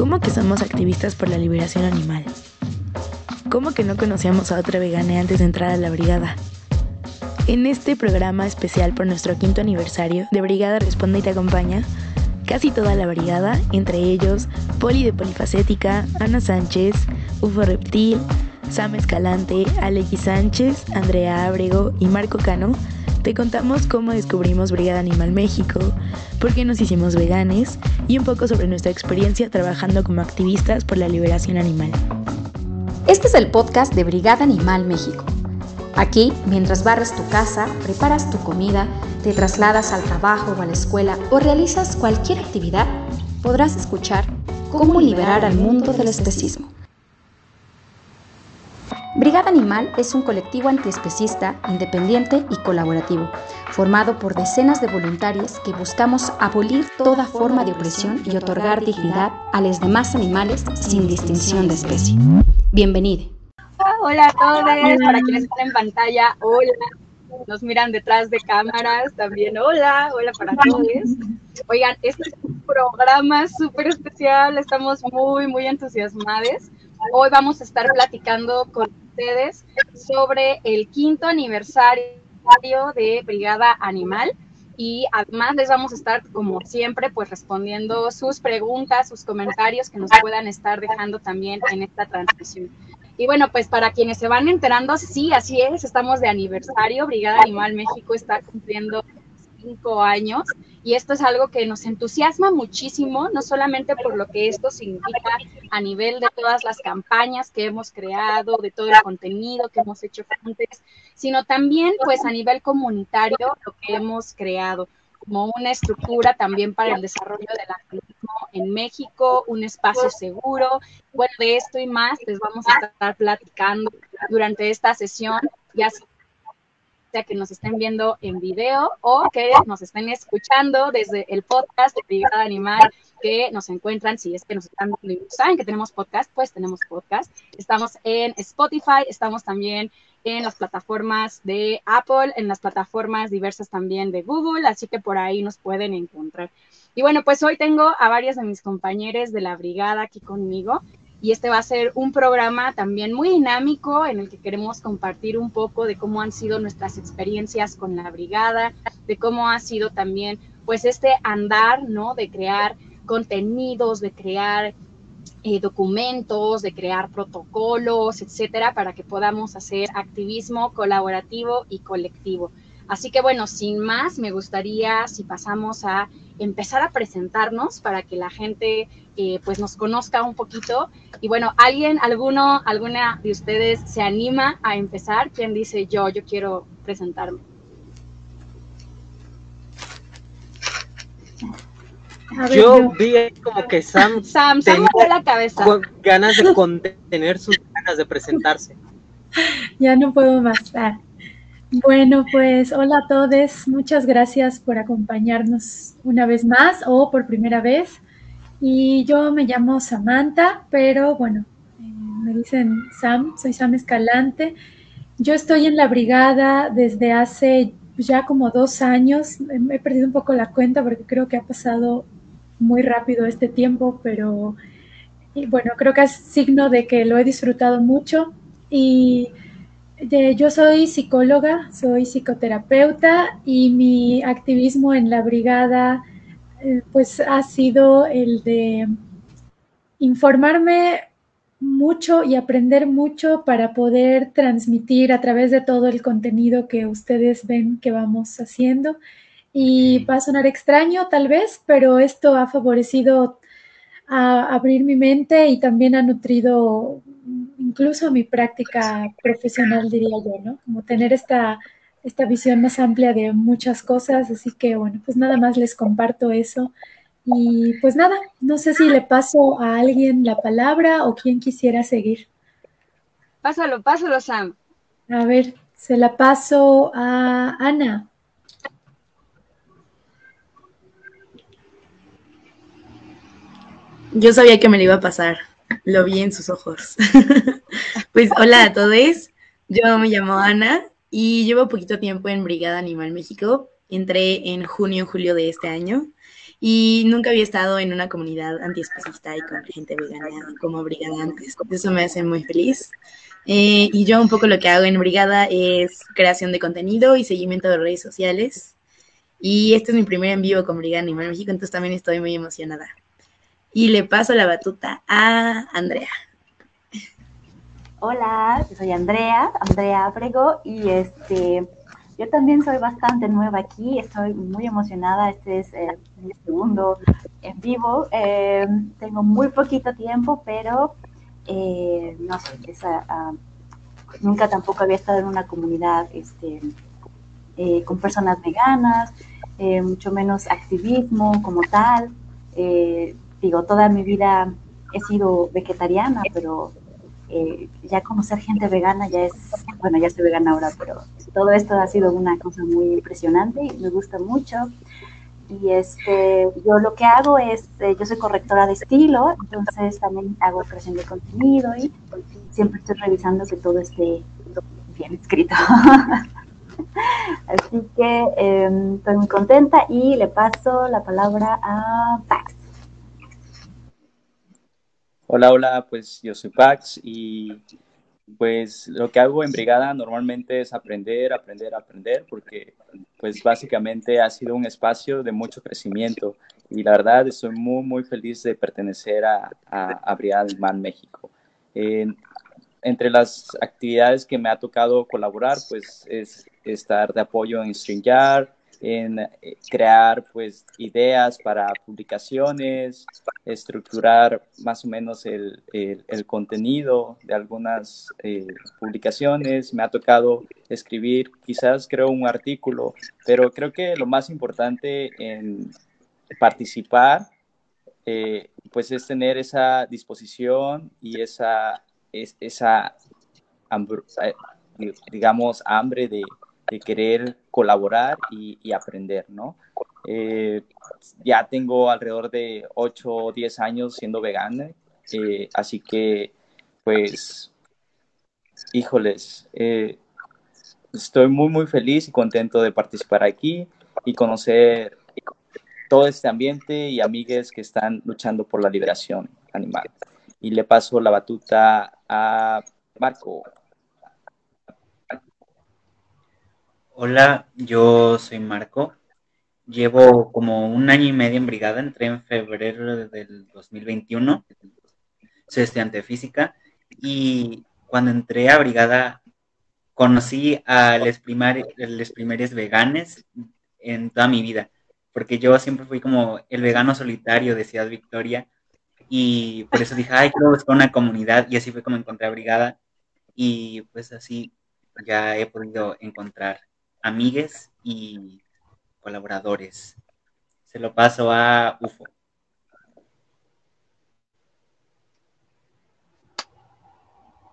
¿Cómo que somos activistas por la liberación animal? ¿Cómo que no conocíamos a otra vegana antes de entrar a la brigada? En este programa especial por nuestro quinto aniversario de Brigada Responde y Te Acompaña, casi toda la brigada, entre ellos Poli de Polifacética, Ana Sánchez, Ufo Reptil, Sam Escalante, Alexis Sánchez, Andrea Abrego y Marco Cano, te contamos cómo descubrimos Brigada Animal México, por qué nos hicimos veganes y un poco sobre nuestra experiencia trabajando como activistas por la liberación animal. Este es el podcast de Brigada Animal México. Aquí, mientras barres tu casa, preparas tu comida, te trasladas al trabajo o a la escuela o realizas cualquier actividad, podrás escuchar cómo liberar al mundo del especismo. Brigada Animal es un colectivo antiespecista, independiente y colaborativo, formado por decenas de voluntarios que buscamos abolir toda forma de opresión y otorgar dignidad a los demás animales sin distinción de especie. Bienvenido. Hola a todos, para quienes están en pantalla, hola. Nos miran detrás de cámaras también, hola, hola para todos. Oigan, este es un programa súper especial, estamos muy, muy entusiasmados. Hoy vamos a estar platicando con ustedes sobre el quinto aniversario de Brigada Animal y además les vamos a estar, como siempre, pues respondiendo sus preguntas, sus comentarios que nos puedan estar dejando también en esta transmisión. Y bueno, pues para quienes se van enterando, sí, así es, estamos de aniversario, Brigada Animal México está cumpliendo cinco años y esto es algo que nos entusiasma muchísimo, no solamente por lo que esto significa a nivel de todas las campañas que hemos creado, de todo el contenido que hemos hecho antes, sino también pues a nivel comunitario lo que hemos creado como una estructura también para el desarrollo del activismo en México, un espacio seguro. Bueno, de esto y más les vamos a estar platicando durante esta sesión, ya sea que nos estén viendo en video o que nos estén escuchando desde el podcast de Brigada Animal que nos encuentran, si es que nos están saben que tenemos podcast, pues tenemos podcast. Estamos en Spotify, estamos también en las plataformas de Apple, en las plataformas diversas también de Google, así que por ahí nos pueden encontrar. Y bueno, pues hoy tengo a varios de mis compañeros de la brigada aquí conmigo y este va a ser un programa también muy dinámico en el que queremos compartir un poco de cómo han sido nuestras experiencias con la brigada, de cómo ha sido también pues este andar, ¿no? De crear contenidos, de crear eh, documentos, de crear protocolos, etcétera, para que podamos hacer activismo colaborativo y colectivo. Así que bueno, sin más, me gustaría si pasamos a empezar a presentarnos para que la gente eh, pues nos conozca un poquito. Y bueno, ¿alguien, alguno, alguna de ustedes se anima a empezar? ¿Quién dice yo, yo quiero presentarme? yo vi como que Sam, Sam, Sam la cabeza. ganas de contener sus ganas de presentarse. Ya no puedo más. Ah. Bueno, pues hola a todos, muchas gracias por acompañarnos una vez más o por primera vez. Y yo me llamo Samantha, pero bueno, eh, me dicen Sam, soy Sam Escalante. Yo estoy en la brigada desde hace ya como dos años. He perdido un poco la cuenta porque creo que ha pasado muy rápido este tiempo, pero bueno, creo que es signo de que lo he disfrutado mucho. Y yo soy psicóloga, soy psicoterapeuta y mi activismo en la brigada eh, pues ha sido el de informarme mucho y aprender mucho para poder transmitir a través de todo el contenido que ustedes ven que vamos haciendo. Y va a sonar extraño tal vez, pero esto ha favorecido a abrir mi mente y también ha nutrido incluso mi práctica profesional, diría yo, ¿no? Como tener esta, esta visión más amplia de muchas cosas, así que bueno, pues nada más les comparto eso. Y pues nada, no sé si le paso a alguien la palabra o quien quisiera seguir. Pásalo, pásalo, Sam. A ver, se la paso a Ana. Yo sabía que me lo iba a pasar. Lo vi en sus ojos. pues hola a todos. Yo me llamo Ana y llevo poquito tiempo en Brigada Animal México. Entré en junio, julio de este año. y nunca había estado en una comunidad antiespecista y con gente vegana como Brigada antes. Eso me hace muy feliz. Eh, y yo un poco lo que hago en Brigada es creación de contenido y seguimiento de redes sociales. Y este es mi primer en vivo con Brigada Animal México, entonces también estoy muy emocionada. Y le paso la batuta a Andrea. Hola, soy Andrea, Andrea Abrego, y este, yo también soy bastante nueva aquí, estoy muy emocionada, este es el, segundo en vivo, eh, tengo muy poquito tiempo, pero eh, no sé, ah, nunca tampoco había estado en una comunidad este, eh, con personas veganas, mucho menos activismo como tal, digo, toda mi vida he sido vegetariana, pero eh, ya conocer gente vegana ya es, bueno, ya soy vegana ahora, pero todo esto ha sido una cosa muy impresionante y me gusta mucho. Y este, yo lo que hago es, eh, yo soy correctora de estilo, entonces también hago creación de contenido y siempre estoy revisando que todo esté bien escrito. Así que em, estoy muy contenta y le paso la palabra a Pax. Hola, hola, pues yo soy Pax y pues lo que hago en brigada normalmente es aprender, aprender, aprender, porque pues básicamente ha sido un espacio de mucho crecimiento y la verdad estoy muy, muy feliz de pertenecer a, a, Brigada del México. entre las actividades que me ha tocado colaborar, pues es estar de apoyo en StreamYard, en eh, crear pues ideas para publicaciones, estructurar más o menos el, el, contenido de algunas eh, publicaciones. Me ha tocado escribir, quizás creo un artículo, pero creo que lo más importante en participar eh, pues es tener esa disposición y esa, esa digamos, hambre de, de querer colaborar y, aprender, ¿no? Eh, ya tengo alrededor de 8 o 10 años siendo vegana, eh, así que, pues, híjoles, eh, estoy muy, muy feliz y contento de participar aquí y conocer todo este ambiente y amigues que están luchando por la liberación animal. Y le paso la batuta a Marco. Hola, yo soy Marco. Llevo como un año y medio en brigada, entré en febrero del 2021. Soy estudiante de física y cuando entré a brigada conocí a los primeros veganes en toda mi vida, porque yo siempre fui como el vegano solitario de Ciudad Victoria y por eso dije, ay, quiero buscar una comunidad y así fue como encontré a brigada y pues así ya he podido encontrar amigues y colaboradores. Se lo paso a UFO.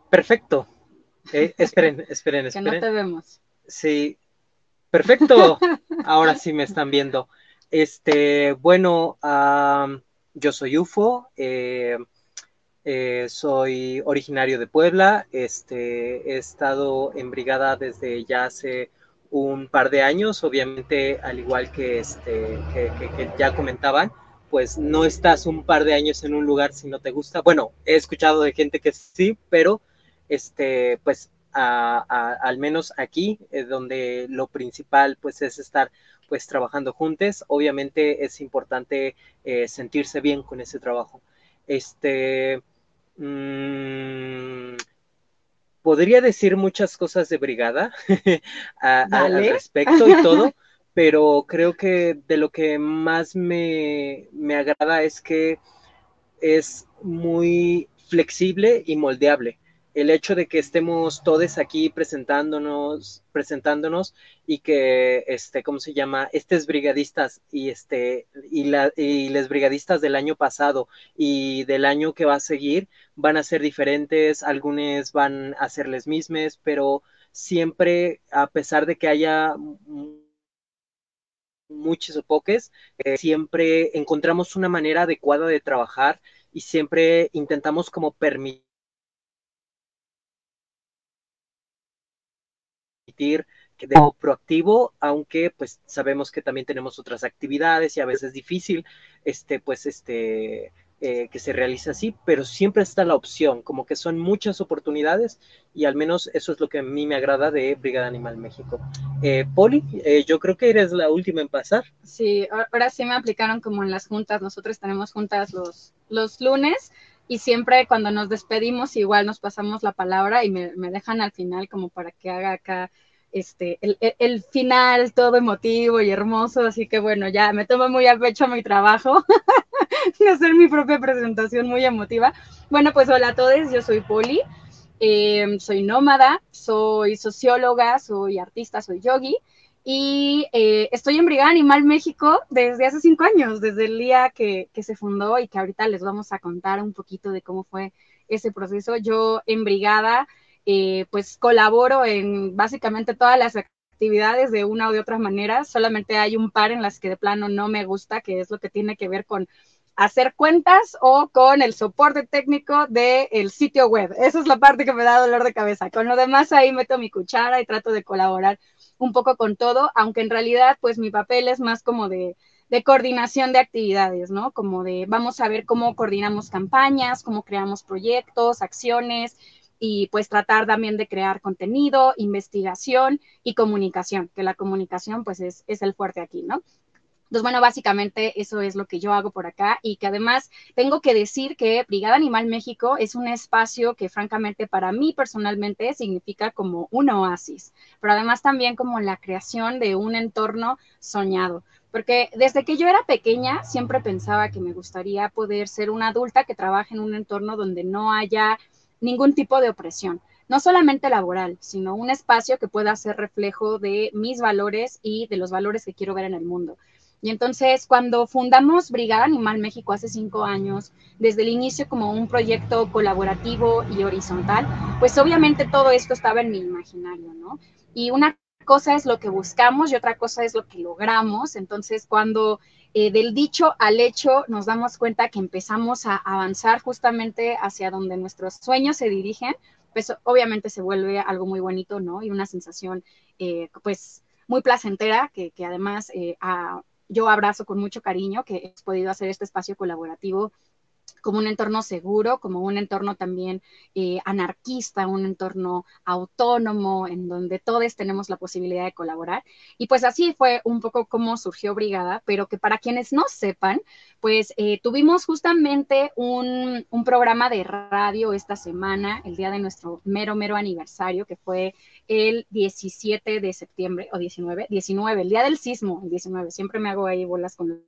Perfecto. Eh, esperen, esperen, esperen. Que no te vemos. Sí. Perfecto. Ahora sí me están viendo. Este, bueno, yo soy UFO. Eh, eh, soy originario de Puebla. Este, he estado en brigada desde ya hace un par de años, obviamente al igual que, este, que, ya comentaban, pues no estás un par de años en un lugar si no te gusta. Bueno, he escuchado de gente que sí, pero este, pues al menos aquí, es donde lo principal pues es estar pues trabajando juntos, obviamente es importante eh, sentirse bien con ese trabajo. Este, mmm, podría decir muchas cosas de brigada al respecto y todo, pero creo que de lo que más me, me agrada es que es muy flexible y moldeable el hecho de que estemos todos aquí presentándonos, presentándonos y que, este, ¿cómo se llama? Estos brigadistas y este, y, la, y los brigadistas del año pasado y del año que va a seguir van a ser diferentes, algunos van a ser les mismas, pero siempre, a pesar de que haya muchos o poques, eh, siempre encontramos una manera adecuada de trabajar y siempre intentamos como permitir de proactivo, aunque pues sabemos que también tenemos otras actividades y a veces es difícil, este, pues, este, eh, que se realice así, pero siempre está la opción, como que son muchas oportunidades y al menos eso es lo que a mí me agrada de Brigada Animal México. Eh, Poli, eh, yo creo que eres la última en pasar. Sí, ahora sí me aplicaron como en las juntas, nosotros tenemos juntas los, los lunes y siempre cuando nos despedimos igual nos pasamos la palabra y me, me dejan al final como para que haga acá este, el, el, final todo emotivo y hermoso, así que bueno, ya me tomo muy a pecho mi trabajo de hacer mi propia presentación muy emotiva. Bueno, pues hola a todos, yo soy Poli, em, soy nómada, soy socióloga, soy artista, soy yogi y eh, estoy en Brigada Animal México desde hace cinco años, desde el día que, que se fundó y que ahorita les vamos a contar un poquito de cómo fue ese proceso. Yo en Brigada eh, pues colaboro en básicamente todas las actividades de una o de otra manera. Solamente hay un par en las que de plano no me gusta, que es lo que tiene que ver con hacer cuentas o con el soporte técnico del sitio web. Esa es la parte que me da dolor de cabeza. Con lo demás ahí meto mi cuchara y trato de colaborar un poco con todo, aunque en realidad pues mi papel es más como de, de coordinación de actividades, ¿no? Como de vamos a ver cómo coordinamos campañas, cómo creamos proyectos, acciones, y pues tratar también de crear contenido, investigación y comunicación, que la comunicación pues es, es el fuerte aquí, ¿no? Entonces, bueno, básicamente eso es lo que yo hago por acá y que además tengo que decir que Brigada Animal México es un espacio que francamente para mí personalmente significa como un oasis, pero además también como la creación de un entorno soñado. Porque desde que yo era pequeña siempre pensaba que me gustaría poder ser una adulta que trabaje en un entorno donde no haya ningún tipo de opresión, no solamente laboral, sino un espacio que pueda ser reflejo de mis valores y de los valores que quiero ver en el mundo. Y entonces, cuando fundamos Brigada Animal México hace cinco años, desde el inicio como un proyecto colaborativo y horizontal, pues obviamente todo esto estaba en mi imaginario, ¿no? Y una cosa es lo que buscamos y otra cosa es lo que logramos. Entonces, cuando eh, del dicho al hecho nos damos cuenta que empezamos a avanzar justamente hacia donde nuestros sueños se dirigen, pues obviamente se vuelve algo muy bonito, ¿no? Y una sensación, eh, pues, muy placentera, que, además eh, yo abrazo con mucho cariño, que he podido hacer este espacio colaborativo como un entorno seguro, como un entorno también eh, anarquista, un entorno autónomo, en donde todos tenemos la posibilidad de colaborar. Y pues así fue un poco como surgió Brigada, pero que para quienes no sepan, pues eh, tuvimos justamente un, un, programa de radio esta semana, el día de nuestro mero, mero aniversario, que fue el 17 de septiembre, o 19, 19, el día del sismo, el 19, siempre me hago ahí bolas con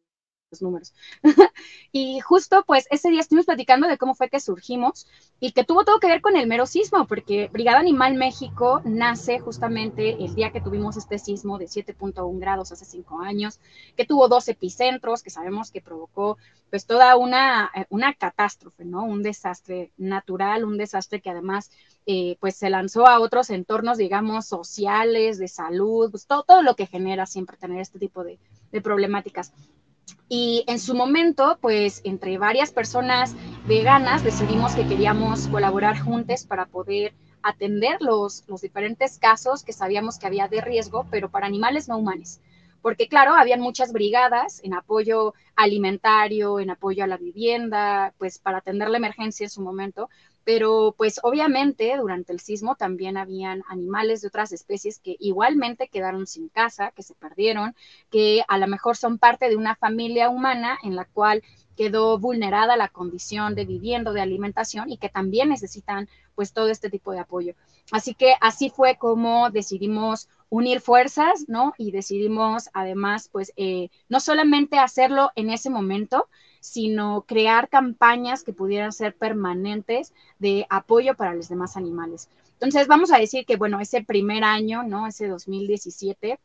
los números. y justo pues ese día estuvimos platicando de cómo fue que surgimos y que tuvo todo que ver con el mero sismo, porque Brigada Animal México nace justamente el día que tuvimos este sismo de 7.1 grados hace cinco años, que tuvo dos epicentros, que sabemos que provocó pues toda una, eh, una catástrofe, ¿no? Un desastre natural, un desastre que además eh, pues se lanzó a otros entornos, digamos, sociales, de salud, pues todo, todo lo que genera siempre tener este tipo de, de problemáticas. Y en su momento, pues entre varias personas veganas decidimos que queríamos colaborar juntos para poder atender los, los diferentes casos que sabíamos que había de riesgo, pero para animales no humanos. Porque claro, habían muchas brigadas en apoyo alimentario, en apoyo a la vivienda, pues para atender la emergencia en su momento, pero pues obviamente durante el sismo también habían animales de otras especies que igualmente quedaron sin casa, que se perdieron, que a lo mejor son parte de una familia humana en la cual quedó vulnerada la condición de vivienda, de alimentación y que también necesitan pues todo este tipo de apoyo. Así que así fue como decidimos unir fuerzas, ¿no? Y decidimos además pues eh, no solamente hacerlo en ese momento, sino crear campañas que pudieran ser permanentes de apoyo para los demás animales. Entonces, vamos a decir que, bueno, ese primer año, ¿no? Ese 2017,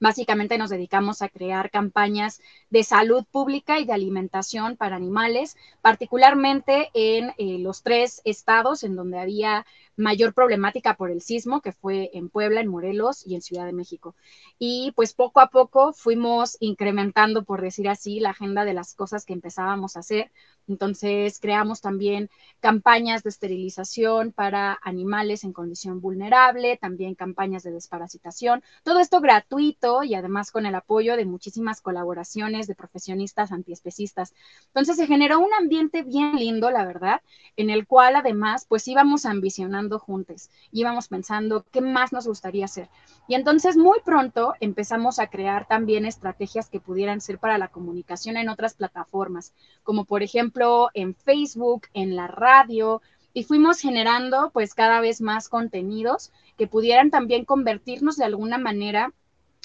Básicamente nos dedicamos a crear campañas de salud pública y de alimentación para animales, particularmente en eh, los tres estados en donde había mayor problemática por el sismo, que fue en Puebla, en Morelos y en Ciudad de México. Y pues poco a poco fuimos incrementando, por decir así, la agenda de las cosas que empezábamos a hacer. Entonces creamos también campañas de esterilización para animales en condición vulnerable, también campañas de desparasitación, todo esto gratuito y además con el apoyo de muchísimas colaboraciones de profesionistas antiespecistas. Entonces se generó un ambiente bien lindo, la verdad, en el cual además pues íbamos ambicionando juntos, íbamos pensando qué más nos gustaría hacer. Y entonces muy pronto empezamos a crear también estrategias que pudieran ser para la comunicación en otras plataformas, como por ejemplo en Facebook, en la radio, y fuimos generando pues cada vez más contenidos que pudieran también convertirnos de alguna manera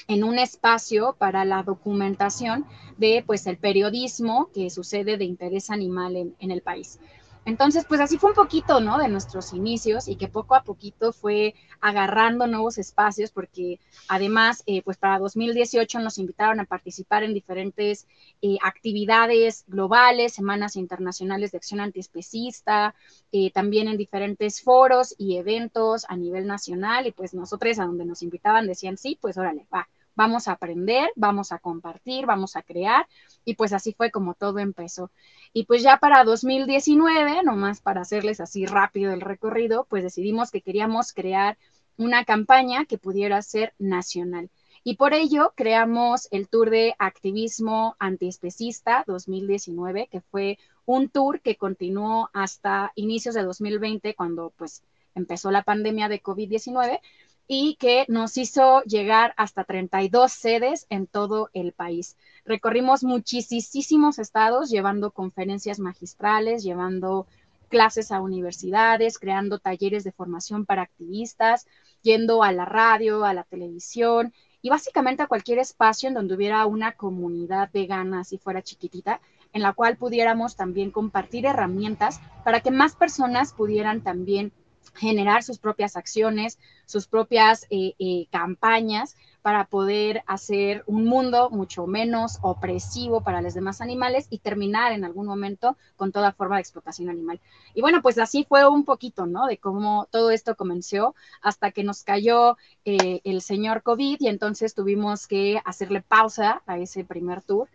en un espacio para la documentación de pues el periodismo que sucede de interés animal en el país. Entonces, pues así fue un poquito, ¿no? De nuestros inicios y que poco a poquito fue agarrando nuevos espacios porque además, eh, pues para 2018 nos invitaron a participar en diferentes eh, actividades globales, semanas internacionales de acción antiespecista, eh, también en diferentes foros y eventos a nivel nacional y pues nosotros a donde nos invitaban decían, sí, pues órale, va, vamos a aprender, vamos a compartir, vamos a crear y pues así fue como todo empezó. Y pues ya para 2019, nomás para hacerles así rápido el recorrido, pues decidimos que queríamos crear una campaña que pudiera ser nacional. Y por ello creamos el Tour de Activismo Antiespecista 2019, que fue un tour que continuó hasta inicios de 2020, cuando pues empezó la pandemia de COVID-19, y que nos hizo llegar hasta 32 sedes en todo el país. Recorrimos muchísimos estados llevando conferencias magistrales, llevando clases a universidades, creando talleres de formación para activistas, yendo a la radio, a la televisión y básicamente a cualquier espacio en donde hubiera una comunidad vegana, si fuera chiquitita, en la cual pudiéramos también compartir herramientas para que más personas pudieran también generar sus propias acciones, sus propias eh, eh, campañas para poder hacer un mundo mucho menos opresivo para los demás animales y terminar en algún momento con toda forma de explotación animal. Y bueno, pues así fue un poquito, ¿no? De cómo todo esto comenzó hasta que nos cayó eh, el señor COVID y entonces tuvimos que hacerle pausa a ese primer tour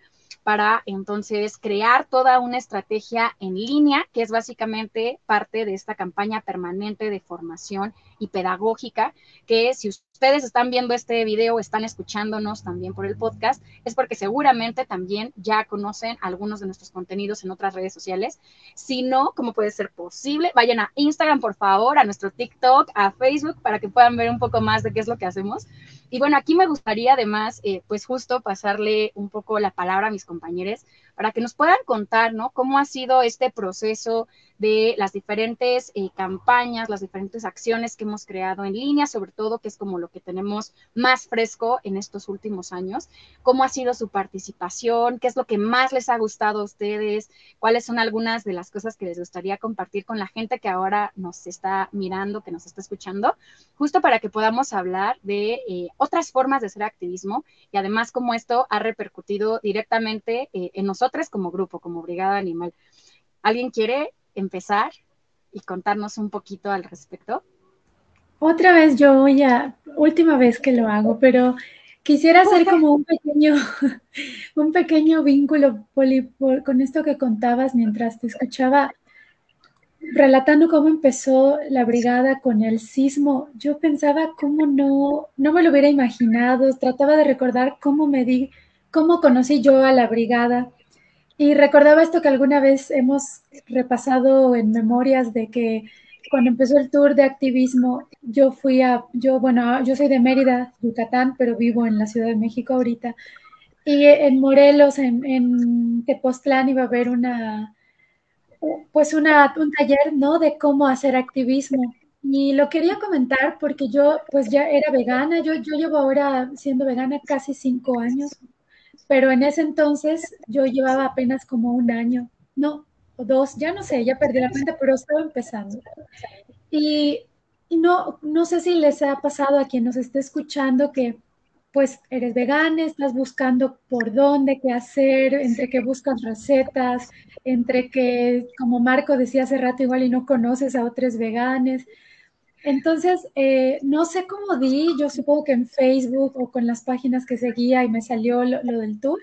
para entonces crear toda una estrategia en línea, que es básicamente parte de esta campaña permanente de formación y pedagógica, que si ustedes están viendo este video, están escuchándonos también por el podcast, es porque seguramente también ya conocen algunos de nuestros contenidos en otras redes sociales. Si no, ¿cómo puede ser posible? Vayan a Instagram, por favor, a nuestro TikTok, a Facebook, para que puedan ver un poco más de qué es lo que hacemos. Y bueno, aquí me gustaría además, eh, pues justo pasarle un poco la palabra a mis compañeros para que nos puedan contar, ¿no? Cómo ha sido este proceso de las diferentes eh, campañas, las diferentes acciones que hemos creado en línea, sobre todo, que es como lo que tenemos más fresco en estos últimos años. ¿Cómo ha sido su participación? ¿Qué es lo que más les ha gustado a ustedes? ¿Cuáles son algunas de las cosas que les gustaría compartir con la gente que ahora nos está mirando, que nos está escuchando? Justo para que podamos hablar de eh, otras formas de hacer activismo y además cómo esto ha repercutido directamente eh, en nosotros como grupo, como Brigada Animal. ¿Alguien quiere empezar y contarnos un poquito al respecto? Otra vez yo voy a, última vez que lo hago, pero quisiera hacer como un pequeño, un pequeño vínculo con esto que contabas mientras te escuchaba, relatando cómo empezó la brigada con el sismo. Yo pensaba cómo no, no me lo hubiera imaginado, trataba de recordar cómo me di, cómo conocí yo a la brigada y recordaba esto que alguna vez hemos repasado en memorias de que cuando empezó el tour de activismo, yo fui a, yo, bueno, yo soy de Mérida, Yucatán, pero vivo en la Ciudad de México ahorita. Y en Morelos, en, en Tepoztlán, iba a haber una, pues una, un taller, ¿no? De cómo hacer activismo. Y lo quería comentar porque yo, pues ya era vegana, yo, yo llevo ahora siendo vegana casi cinco años, pero en ese entonces yo llevaba apenas como un año, no, o dos, ya no sé, ya perdí la cuenta, pero estaba empezando. Y, no, no sé si les ha pasado a quien nos esté escuchando que pues eres vegana, estás buscando por dónde, qué hacer, entre que buscas recetas, entre que, como Marco decía hace rato, igual y no conoces a otros veganes. Entonces, eh, no sé cómo di, yo supongo que en Facebook o con las páginas que seguía y me salió lo, del tour.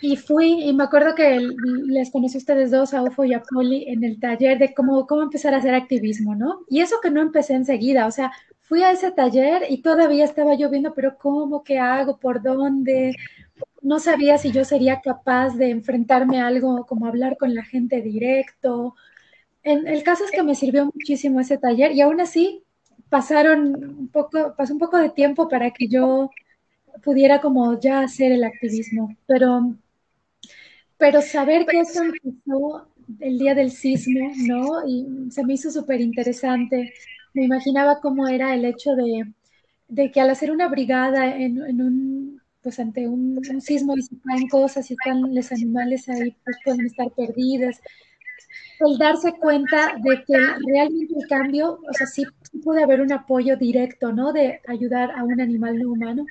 Y fui, y me acuerdo que les conocí a ustedes dos, a Ufo y a Poli, en el taller de cómo, cómo empezar a hacer activismo, ¿no? Y eso que no empecé enseguida, o sea, fui a ese taller y todavía estaba yo viendo, pero ¿cómo? ¿Qué hago? ¿Por dónde? No sabía si yo sería capaz de enfrentarme a algo como hablar con la gente directo, el caso es que me sirvió muchísimo ese taller y aún así pasaron un poco, pasó un poco de tiempo para que yo pudiera como ya hacer el activismo, pero, pero saber que eso empezó el día del sismo, ¿no? Y se me hizo súper interesante. Me imaginaba cómo era el hecho de, que al hacer una brigada en, un, pues ante un, sismo y se caen cosas y están los animales ahí, pues pueden estar perdidas el darse cuenta de que realmente el cambio, o sea, sí, puede haber un apoyo directo, ¿no? De ayudar a un animal no humano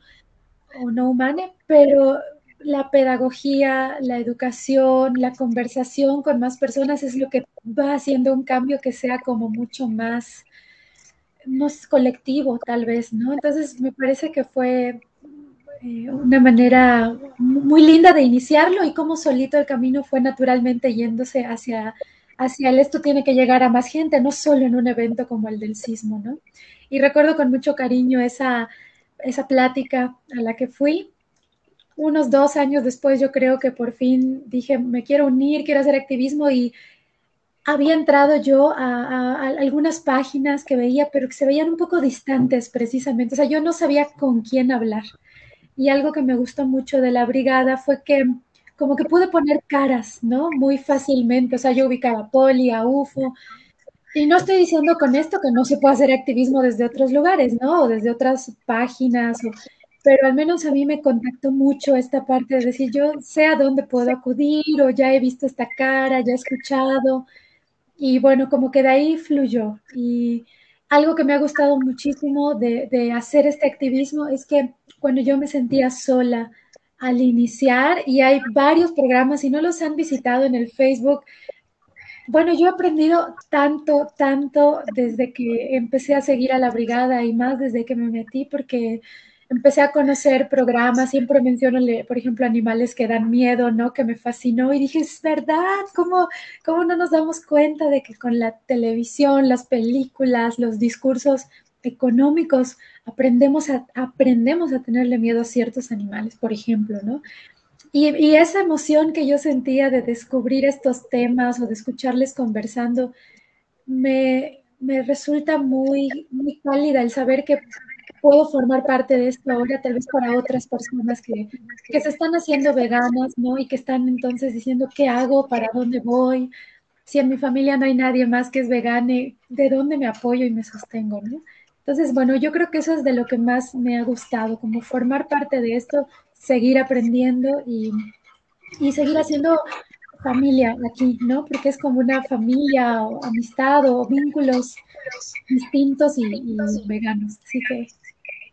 o no humano, pero la pedagogía, la educación, la conversación con más personas es lo que va haciendo un cambio que sea como mucho más, más colectivo, tal vez, ¿no? Entonces, me parece que fue eh, una manera muy linda de iniciarlo y como solito el camino fue naturalmente yéndose hacia hacia el esto tiene que llegar a más gente, no solo en un evento como el del sismo, ¿no? Y recuerdo con mucho cariño esa, esa plática a la que fui. Unos dos años después yo creo que por fin dije, me quiero unir, quiero hacer activismo y había entrado yo a, a, algunas páginas que veía, pero que se veían un poco distantes precisamente. O sea, yo no sabía con quién hablar. Y algo que me gustó mucho de la brigada fue que como que pude poner caras, ¿no? Muy fácilmente. O sea, yo ubicaba a Poli, a UFO. Y no estoy diciendo con esto que no se pueda hacer activismo desde otros lugares, ¿no? O desde otras páginas, pero al menos a mí me contactó mucho esta parte de decir, yo sé a dónde puedo acudir o ya he visto esta cara, ya he escuchado. Y bueno, como que de ahí fluyó. Y algo que me ha gustado muchísimo de, de hacer este activismo es que cuando yo me sentía sola, al iniciar y hay varios programas, si no los han visitado en el Facebook, bueno, yo he aprendido tanto, tanto desde que empecé a seguir a la brigada y más desde que me metí, porque empecé a conocer programas, siempre menciono, por ejemplo, animales que dan miedo, ¿no? Que me fascinó y dije, es verdad, ¿cómo, ¿cómo no nos damos cuenta de que con la televisión, las películas, los discursos económicos, aprendemos a, aprendemos a tenerle miedo a ciertos animales, por ejemplo, ¿no? Y, esa emoción que yo sentía de descubrir estos temas o de escucharles conversando, me, me resulta muy, muy cálida el saber que puedo formar parte de esto ahora, tal vez para otras personas que, que, se están haciendo veganas, ¿no? Y que están entonces diciendo, ¿qué hago? ¿Para dónde voy? Si en mi familia no hay nadie más que es vegane, ¿de dónde me apoyo y me sostengo, ¿no? Entonces, bueno, yo creo que eso es de lo que más me ha gustado, como formar parte de esto, seguir aprendiendo y, seguir haciendo familia aquí, ¿no? Porque es como una familia o amistad o vínculos distintos y, veganos. Así que,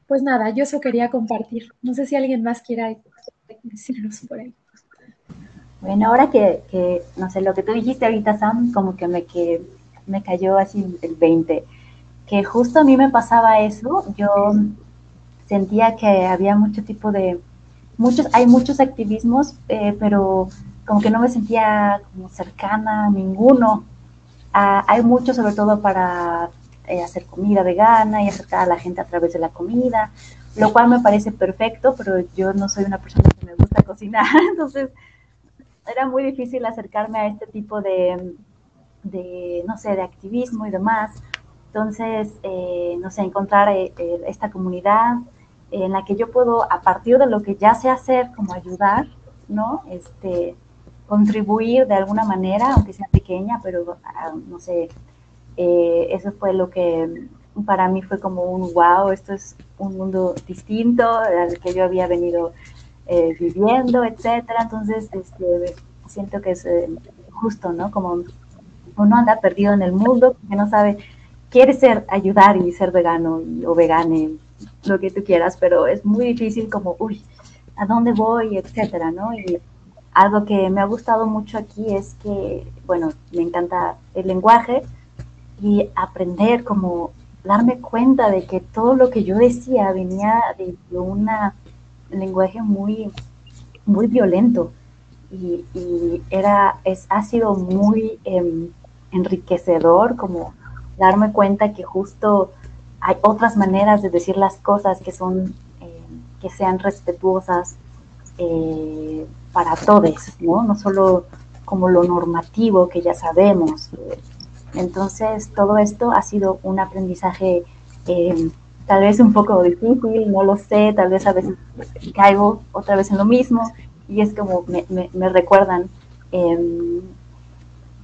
pues nada, yo eso quería compartir. No sé si alguien más quiera decirnos por ahí. Bueno, ahora que, no sé, lo que tú dijiste ahorita, Sam, como que me, que me cayó así el 20 que justo a mí me pasaba eso, yo sentía que había mucho tipo de, muchos, hay muchos activismos, eh, pero como que no me sentía como cercana a ninguno. Ah, hay mucho sobre todo para eh, hacer comida vegana y acercar a la gente a través de la comida, lo cual me parece perfecto, pero yo no soy una persona que me gusta cocinar, entonces era muy difícil acercarme a este tipo de, de no sé, de activismo y demás. Entonces, eh, no sé, encontrar eh, eh, esta comunidad en la que yo puedo, a partir de lo que ya sé hacer, como ayudar, ¿no? Este, contribuir de alguna manera, aunque sea pequeña, pero ah, no sé, eso fue lo que para mí fue como un wow, esto es un mundo distinto al que yo había venido viviendo, etcétera. Entonces, este, siento que es justo, ¿no? Como uno anda perdido en el mundo, que no sabe quiere ser, ayudar y ser vegano o vegane, lo que tú quieras, pero es muy difícil como, uy, ¿a dónde voy? etcétera, ¿no? Y algo que me ha gustado mucho aquí es que, bueno, me encanta el lenguaje y aprender como darme cuenta de que todo lo que yo decía venía de, un lenguaje muy, muy violento y, era, es, ha sido muy em, enriquecedor como darme cuenta que justo hay otras maneras de decir las cosas que son, em, que sean respetuosas eh, para todos, ¿no? No solo como lo normativo que ya sabemos. Entonces, todo esto ha sido un aprendizaje em, tal vez un poco difícil, no lo sé, tal vez a veces caigo otra vez en lo mismo y es como me, recuerdan em,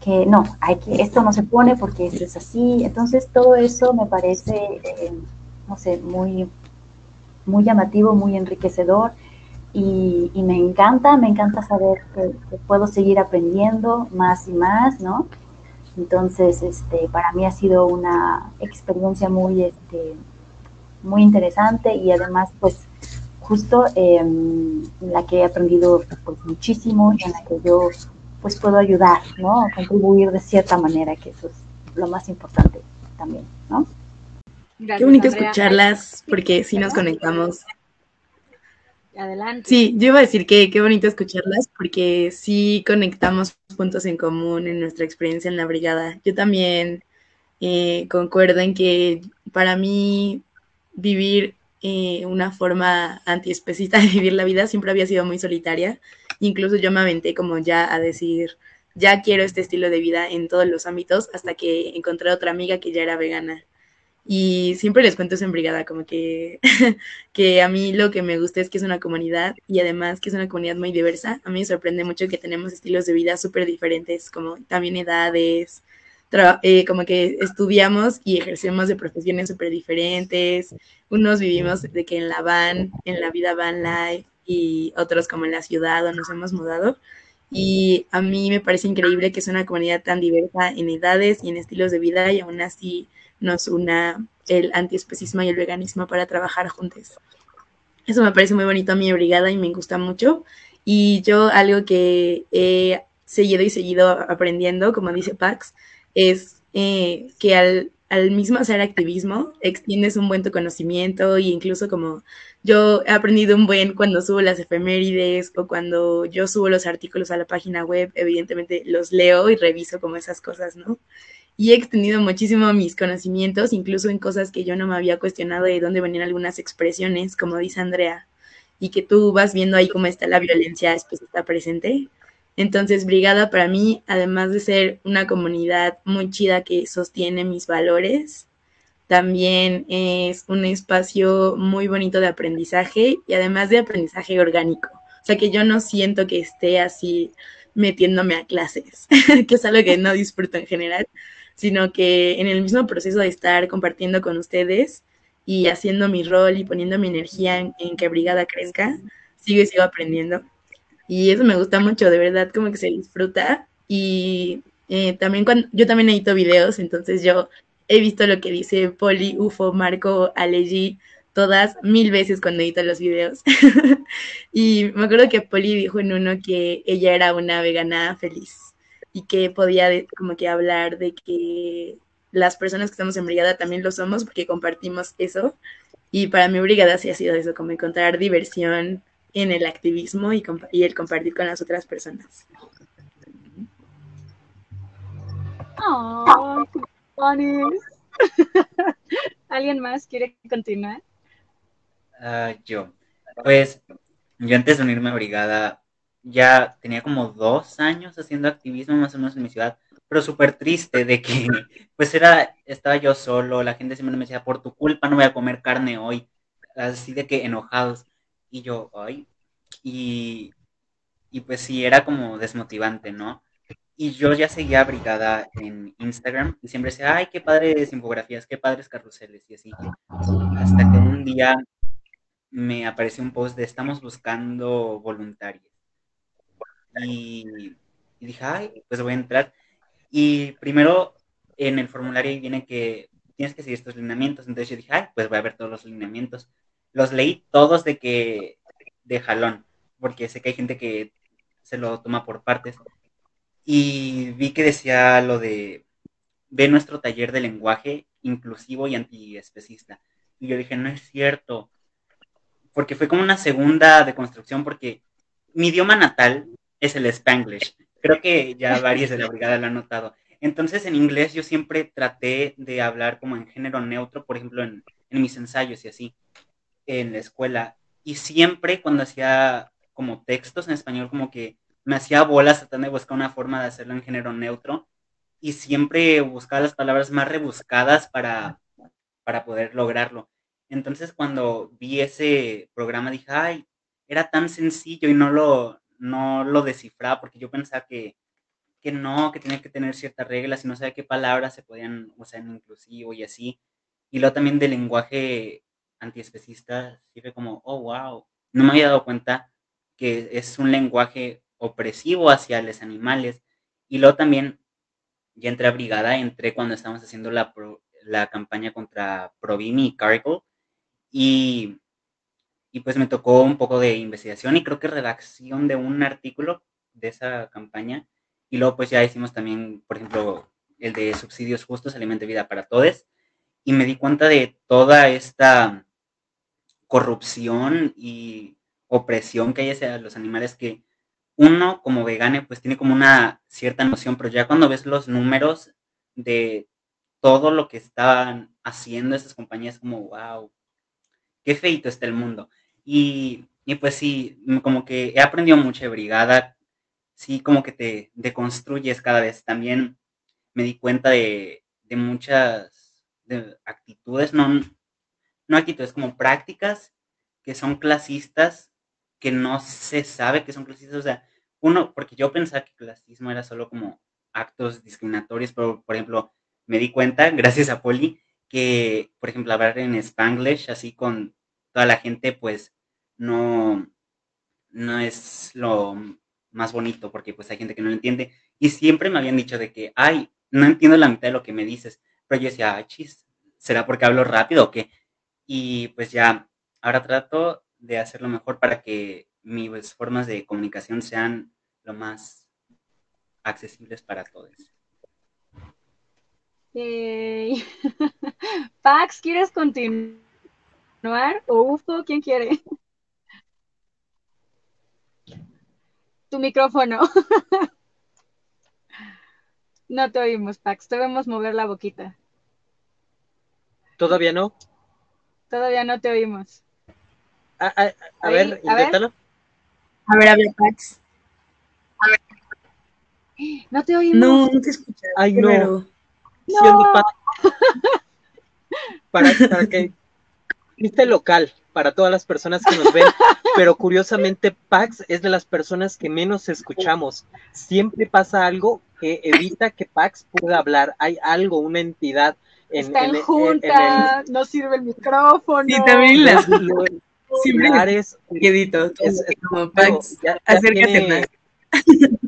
que no, hay que, esto no se pone porque esto es así. Entonces, todo eso me parece, em, no sé, muy, muy llamativo, muy enriquecedor y, me encanta, me encanta saber que, puedo seguir aprendiendo más y más, ¿no? Entonces, este, para mí ha sido una experiencia muy, este, muy interesante y además, pues, justo em, la que he aprendido pues, muchísimo y en la que yo, pues, puedo ayudar, ¿no? contribuir de cierta manera, que eso es lo más importante también, ¿no? Qué bonito escucharlas porque sí nos conectamos Adelante. Sí, yo iba a decir que qué bonito escucharlas porque sí conectamos puntos en común en nuestra experiencia en la brigada. Yo también eh, concuerdo en que para mí vivir eh, una forma antiespecista de vivir la vida siempre había sido muy solitaria. Incluso yo me aventé como ya a decir, ya quiero este estilo de vida en todos los ámbitos hasta que encontré otra amiga que ya era vegana. Y siempre les cuento eso en brigada, como que, que a mí lo que me gusta es que es una comunidad y además que es una comunidad muy diversa. A mí me sorprende mucho que tenemos estilos de vida súper diferentes, como también edades, eh, como que estudiamos y ejercemos de profesiones súper diferentes. Unos vivimos de que en la van, en la vida van life, y otros como en la ciudad o nos hemos mudado. Y a mí me parece increíble que es una comunidad tan diversa en edades y en estilos de vida y aún así nos una el antiespecismo y el veganismo para trabajar juntos. Eso me parece muy bonito a mi brigada y me gusta mucho. Y yo algo que he seguido y seguido aprendiendo, como dice Pax, es eh, que al, al, mismo hacer activismo extiendes un buen conocimiento e incluso como yo he aprendido un buen cuando subo las efemérides o cuando yo subo los artículos a la página web, evidentemente los leo y reviso como esas cosas, ¿no? y he extendido muchísimo mis conocimientos, incluso en cosas que yo no me había cuestionado de dónde venían algunas expresiones, como dice Andrea, y que tú vas viendo ahí cómo está la violencia después está presente. Entonces, Brigada para mí, además de ser una comunidad muy chida que sostiene mis valores, también es un espacio muy bonito de aprendizaje y además de aprendizaje orgánico. O sea que yo no siento que esté así metiéndome a clases, que es algo que no disfruto en general, sino que en el mismo proceso de estar compartiendo con ustedes y haciendo mi rol y poniendo mi energía en, que Brigada crezca, sigo y sigo aprendiendo. Y eso me gusta mucho, de verdad, como que se disfruta. Y eh, también cuando yo también edito videos, entonces yo he visto lo que dice Poli, UFO, Marco, Alegi, todas mil veces cuando edito los videos. y me acuerdo que Poli dijo en uno que ella era una vegana feliz y que podía como que hablar de que las personas que estamos en brigada también lo somos porque compartimos eso. Y para mi brigada sí ha sido eso, como encontrar diversión en el activismo y, y el compartir con las otras personas. Oh, ¿Alguien más quiere continuar? Uh, yo. Pues yo antes de unirme a brigada ya tenía como dos años haciendo activismo más o menos en mi ciudad, pero súper triste de que, pues era, estaba yo solo, la gente siempre me decía, por tu culpa no voy a comer carne hoy, así de que enojados, y yo, ay, y, y pues sí, era como desmotivante, ¿no? Y yo ya seguía brigada en Instagram y siempre decía, ay, qué padres infografías, qué padres carruseles y así. Hasta que un día me apareció un post de estamos buscando voluntarios y, dije, ay, pues voy a entrar. Y primero en el formulario viene que tienes que seguir estos lineamientos. Entonces yo dije, ay, pues voy a ver todos los lineamientos. Los leí todos de que, de jalón, porque sé que hay gente que se lo toma por partes. Y vi que decía lo de, ve nuestro taller de lenguaje inclusivo y antiespecista. Y yo dije, no es cierto, porque fue como una segunda deconstrucción, porque mi idioma natal es el spanglish. Creo que ya varios de la brigada lo han notado. Entonces, en inglés yo siempre traté de hablar como en género neutro, por ejemplo, en, en mis ensayos y así, en la escuela. Y siempre cuando hacía como textos en español, como que me hacía bolas tratando de buscar una forma de hacerlo en género neutro y siempre buscaba las palabras más rebuscadas para, para poder lograrlo. Entonces cuando vi ese programa dije, ay, era tan sencillo y no lo, no lo descifraba porque yo pensaba que, que no, que tenía que tener ciertas reglas y no sabía qué palabras se podían usar en inclusivo y así. Y luego también del lenguaje antiespecista, sí fue como, oh, wow, no me había dado cuenta que es un lenguaje opresivo hacia los animales. Y luego también, ya entré a brigada, entré cuando estábamos haciendo la, la campaña contra Provini y Cargill. Y, y pues me tocó un poco de investigación y creo que redacción de un artículo de esa campaña. Y luego pues ya hicimos también, por ejemplo, el de subsidios justos, alimento y vida para todos. Y me di cuenta de toda esta corrupción y opresión que hay hacia los animales que uno como vegano pues tiene como una cierta noción, pero ya cuando ves los números de todo lo que estaban haciendo esas compañías, como, wow, qué feito está el mundo. Y, y pues sí, como que he aprendido mucho de brigada, sí, como que te deconstruyes cada vez. También me di cuenta de, de muchas de actitudes, no, no actitudes, como prácticas que son clasistas que no se sabe que son clasistas. O sea, uno, porque yo pensaba que clasismo era solo como actos discriminatorios, pero por ejemplo, me di cuenta, gracias a Poli, que, por ejemplo, hablar en Spanglish, así con toda la gente, pues no, no es lo más bonito, porque pues hay gente que no lo entiende. Y siempre me habían dicho de que, ay, no entiendo la mitad de lo que me dices. Pero yo decía, chis, ¿será porque hablo rápido o qué? Y pues ya, ahora trato de hacerlo mejor para que mis formas de comunicación sean lo más accesibles para todos. Pax, ¿quieres continuar? ¿O UFO? ¿Quién quiere? Tu micrófono. no te oímos, Pax. Debemos mover la boquita. ¿Todavía no? Todavía no te oímos. A, a, a ver, inténtalo. A ver, a ver, Pax. A ver. No te oímos. No, no te escuchas. Ay, no. No. Para, para que este local para todas las personas que nos ven, pero curiosamente Pax es de las personas que menos escuchamos. Siempre pasa algo que evita que Pax pueda hablar. Hay algo, una entidad en, Está en, en- junta, en no sirve el micrófono. Sí, también las lugares, quedito. es- es- como Pax, ya- ya acércate tiene- más.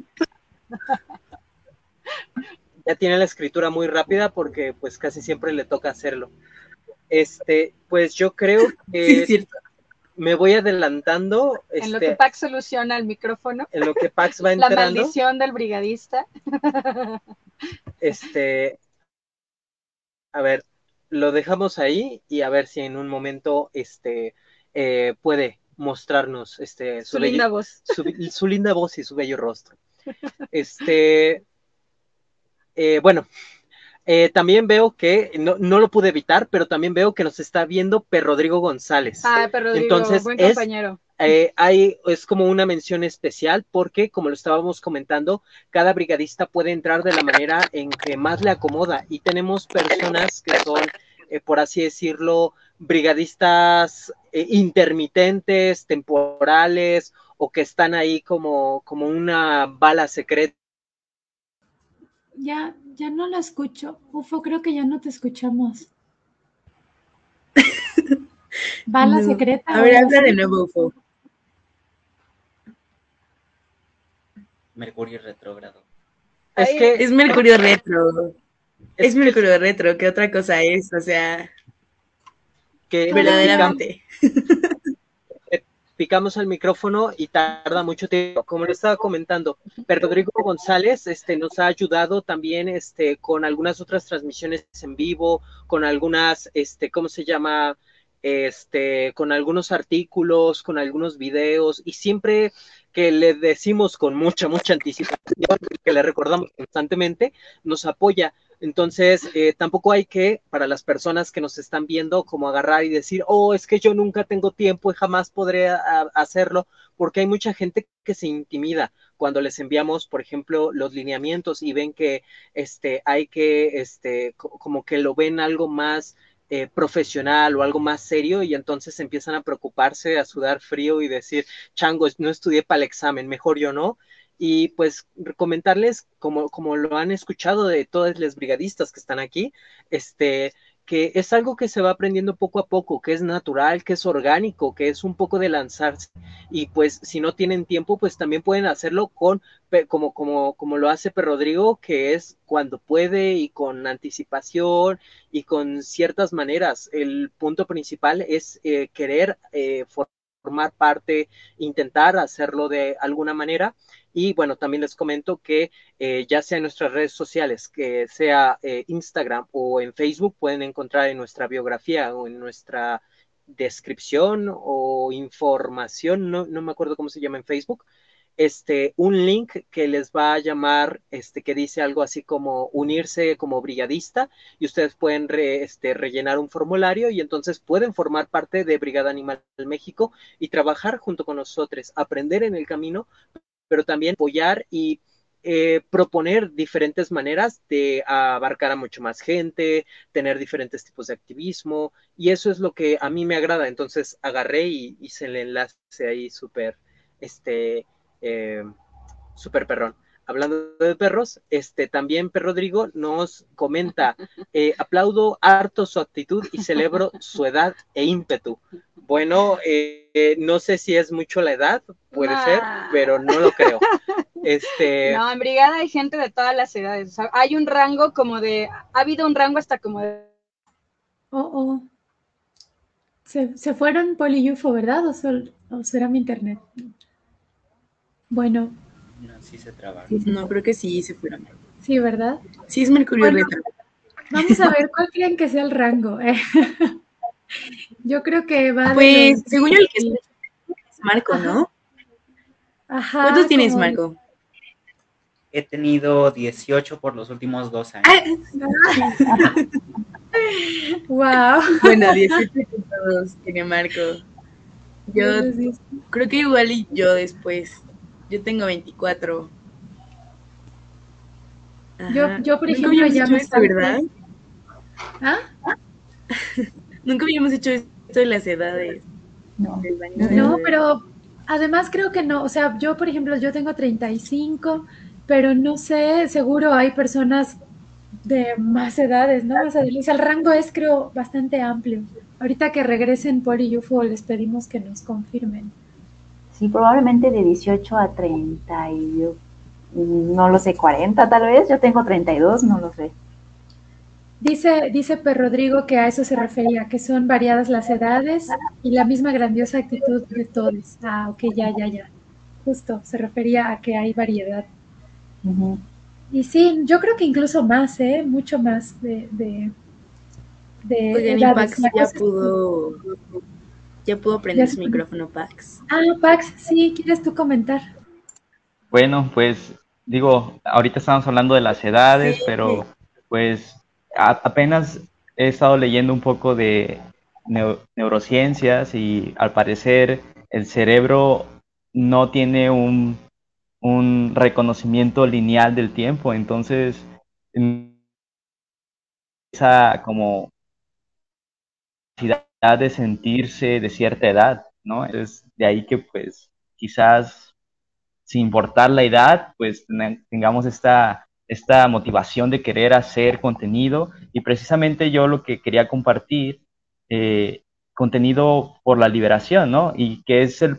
ya tiene la escritura muy rápida porque pues casi siempre le toca hacerlo. Este, pues yo creo Sí, que es cierto. Me voy adelantando En lo este, que Pax soluciona el micrófono. en lo que Pax va La entrando. maldición del brigadista. Este, a ver, lo dejamos ahí y a ver si en un momento este eh, puede mostrarnos este Su linda voz. su, su linda voz y su bello rostro. Este, eh, bueno, eh, también veo que, no, no lo pude evitar, pero también veo que nos está viendo Per Rodrigo González. Ah, pero Rodrigo, Entonces, buen es- compañero. Eh, hay, es como una mención especial porque, como lo estábamos comentando, cada brigadista puede entrar de la manera en que más le acomoda y tenemos personas que son, eh, por así decirlo, brigadistas eh, intermitentes, temporales o que están ahí como, como una bala secreta. Ya, ya no la escucho. Ufo, creo que ya no te escuchamos. Bala No. secreta. A ver, habla de nuevo, Ufo. Mercurio retrógrado. Es que Es Mercurio Retro. Es Es Mercurio Retro, ¿qué otra cosa es? O sea, que verdaderamente. Picamos al micrófono y tarda mucho tiempo. Como le estaba comentando, pero Rodrigo González este, nos ha ayudado también este, con algunas otras transmisiones en vivo, con algunas, este, ¿cómo se llama? Este, con algunos artículos, con algunos videos, y siempre que le decimos con mucha, mucha anticipación, que le recordamos constantemente, nos apoya. Entonces, eh, tampoco hay que, para las personas que nos están viendo, como agarrar y decir, oh, es que yo nunca tengo tiempo y jamás podré hacerlo, porque hay mucha gente que se intimida cuando les enviamos, por ejemplo, los lineamientos y ven que este, hay que, este, como que lo ven algo más eh, profesional o algo más serio y entonces empiezan a preocuparse, a sudar frío y decir, chango, no estudié para el examen, mejor yo no y pues comentarles, como, como lo han escuchado de todas las brigadistas que están aquí, este, que es algo que se va aprendiendo poco a poco, que es natural, que es orgánico, que es un poco de lanzarse. Y pues si no tienen tiempo, pues también pueden hacerlo con, como, como, como lo hace Per Rodrigo, que es cuando puede y con anticipación y con ciertas maneras. El punto principal es eh, querer eh, formar parte, intentar hacerlo de alguna manera. Y bueno, también les comento que eh, ya sea en nuestras redes sociales, que sea eh, Instagram o en Facebook, pueden encontrar en nuestra biografía o en nuestra descripción o información, no, me acuerdo cómo se llama en Facebook, este, un link que les va a llamar, este, que dice algo así como unirse como brigadista y ustedes pueden este, rellenar un formulario y entonces pueden formar parte de Brigada Animal México y trabajar junto con nosotros, aprender en el camino, pero también apoyar y eh, proponer diferentes maneras de abarcar a mucho más gente, tener diferentes tipos de activismo, y eso es lo que a mí me agrada. Entonces agarré y hice el enlace ahí súper, este, eh, súper perrón. Hablando de perros, este también Per Rodrigo nos comenta, eh, aplaudo harto su actitud y celebro su edad e ímpetu. Bueno, eh, no sé si es mucho la edad, puede ser, pero no lo creo. Este... No, en brigada hay gente de todas las edades. hay un rango como de, ha habido un rango hasta como de... Oh, oh. Se, se fueron Poliyufo, ¿verdad? ¿O, será mi internet? Bueno. No, sí se trabaron. No, creo que sí se fueron. Sí, ¿verdad? Sí, es Mercurio Vamos a ver cuál creen que sea el rango. Eh. Yo creo que va. Pues, según yo, el que es Marco, ¿no? Ajá. ¿Cuántos tienes, Marco? He tenido 18 por los últimos dos años. wow. Bueno, 18 todos tiene Marco. Yo creo que igual y yo después. Yo tengo 24. Yo, yo, por ejemplo, ya me ¿verdad? ¿Ah? Nunca habíamos hecho esto de las edades. No, no pero además creo que no. O sea, yo, por ejemplo, yo tengo 35, pero no sé, seguro hay personas de más edades, ¿no? O sea, el rango es, creo, bastante amplio. Ahorita que regresen por y UFO, les pedimos que nos confirmen. Sí, probablemente de 18 a 30 y yo, no lo sé, 40 tal vez. Yo tengo 32, no lo sé. Dice, dice Per Rodrigo que a eso se refería, que son variadas las edades y la misma grandiosa actitud de todos. Ah, ok, ya, ya, ya. Justo, se refería a que hay variedad. Y sí, yo creo que incluso más, ¿eh? Mucho más de... de, de Pax ya pudo, ya pudo prender su micrófono, Pax. Ah, Pax, sí, ¿quieres tú comentar? Bueno, pues digo, ahorita estamos hablando de las edades, pero pues apenas he estado leyendo un poco de neurociencias y al parecer el cerebro no tiene un, reconocimiento lineal del tiempo, entonces esa como necesidad de sentirse de cierta edad, ¿no? Es de ahí que pues quizás sin importar la edad, pues tengamos esta esta motivación de querer hacer contenido y precisamente yo lo que quería compartir, eh, contenido por la liberación, ¿no? Y que es el,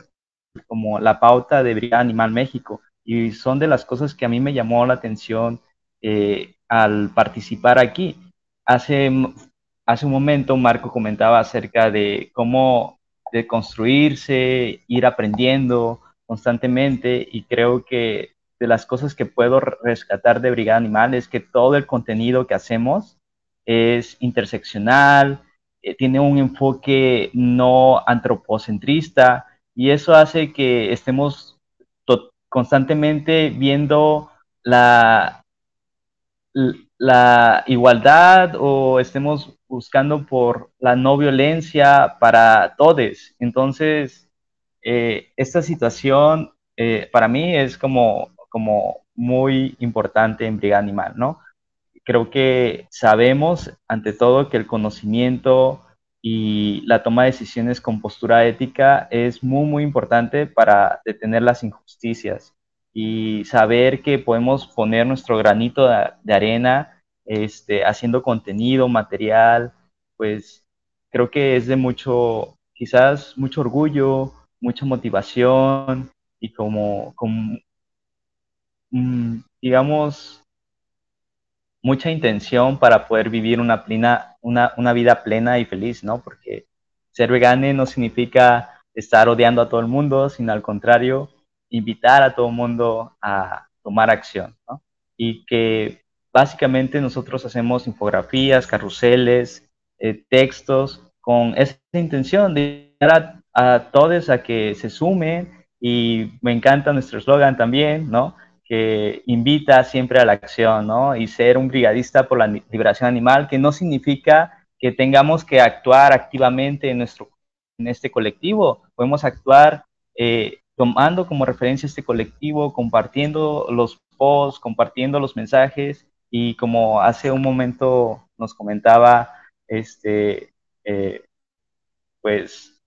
como la pauta de Brigada Animal México. Y son de las cosas que a mí me llamó la atención eh, al participar aquí. Hace, hace un momento Marco comentaba acerca de cómo de construirse, ir aprendiendo constantemente y creo que de las cosas que puedo rescatar de Brigada Animal es que todo el contenido que hacemos es interseccional, eh, tiene un enfoque no antropocentrista y eso hace que estemos constantemente viendo la, la igualdad o estemos buscando por la no violencia para todos. Entonces, eh, esta situación eh, para mí es como, muy importante en Brigada Animal, ¿no? Creo que sabemos, ante todo, que el conocimiento y la toma de decisiones con postura ética es muy, muy importante para detener las injusticias y saber que podemos poner nuestro granito de, arena este, haciendo contenido, material, pues creo que es de mucho, quizás mucho orgullo, mucha motivación y como, mm, digamos, mucha intención para poder vivir una, plena, una, una, vida plena y feliz, ¿no? Porque ser vegane no significa estar odiando a todo el mundo, sino al contrario, invitar a todo el mundo a tomar acción, ¿no? Y que básicamente nosotros hacemos infografías, carruseles, eh, textos con esa intención de a, a todos a que se sumen y me encanta nuestro eslogan también, ¿no? que invita siempre a la acción, ¿no? Y ser un brigadista por la liberación animal, que no significa que tengamos que actuar activamente en, nuestro, en este colectivo. Podemos actuar eh, tomando como referencia este colectivo, compartiendo los posts, compartiendo los mensajes y como hace un momento nos comentaba, este, eh, pues,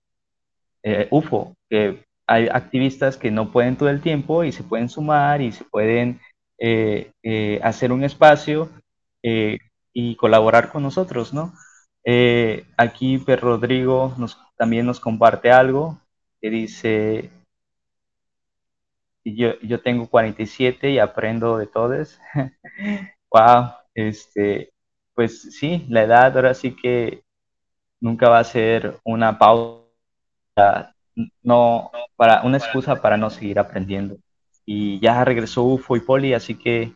eh, UFO, que hay activistas que no pueden todo el tiempo y se pueden sumar y se pueden eh, eh, hacer un espacio y colaborar con nosotros, ¿no? aquí Per Rodrigo nos, también nos comparte algo que dice, yo, yo tengo 47 y aprendo de todos. wow, este, pues sí, la edad ahora sí que nunca va a ser una pausa no, para una excusa para no seguir aprendiendo. Y ya regresó UFO y Poli, así que,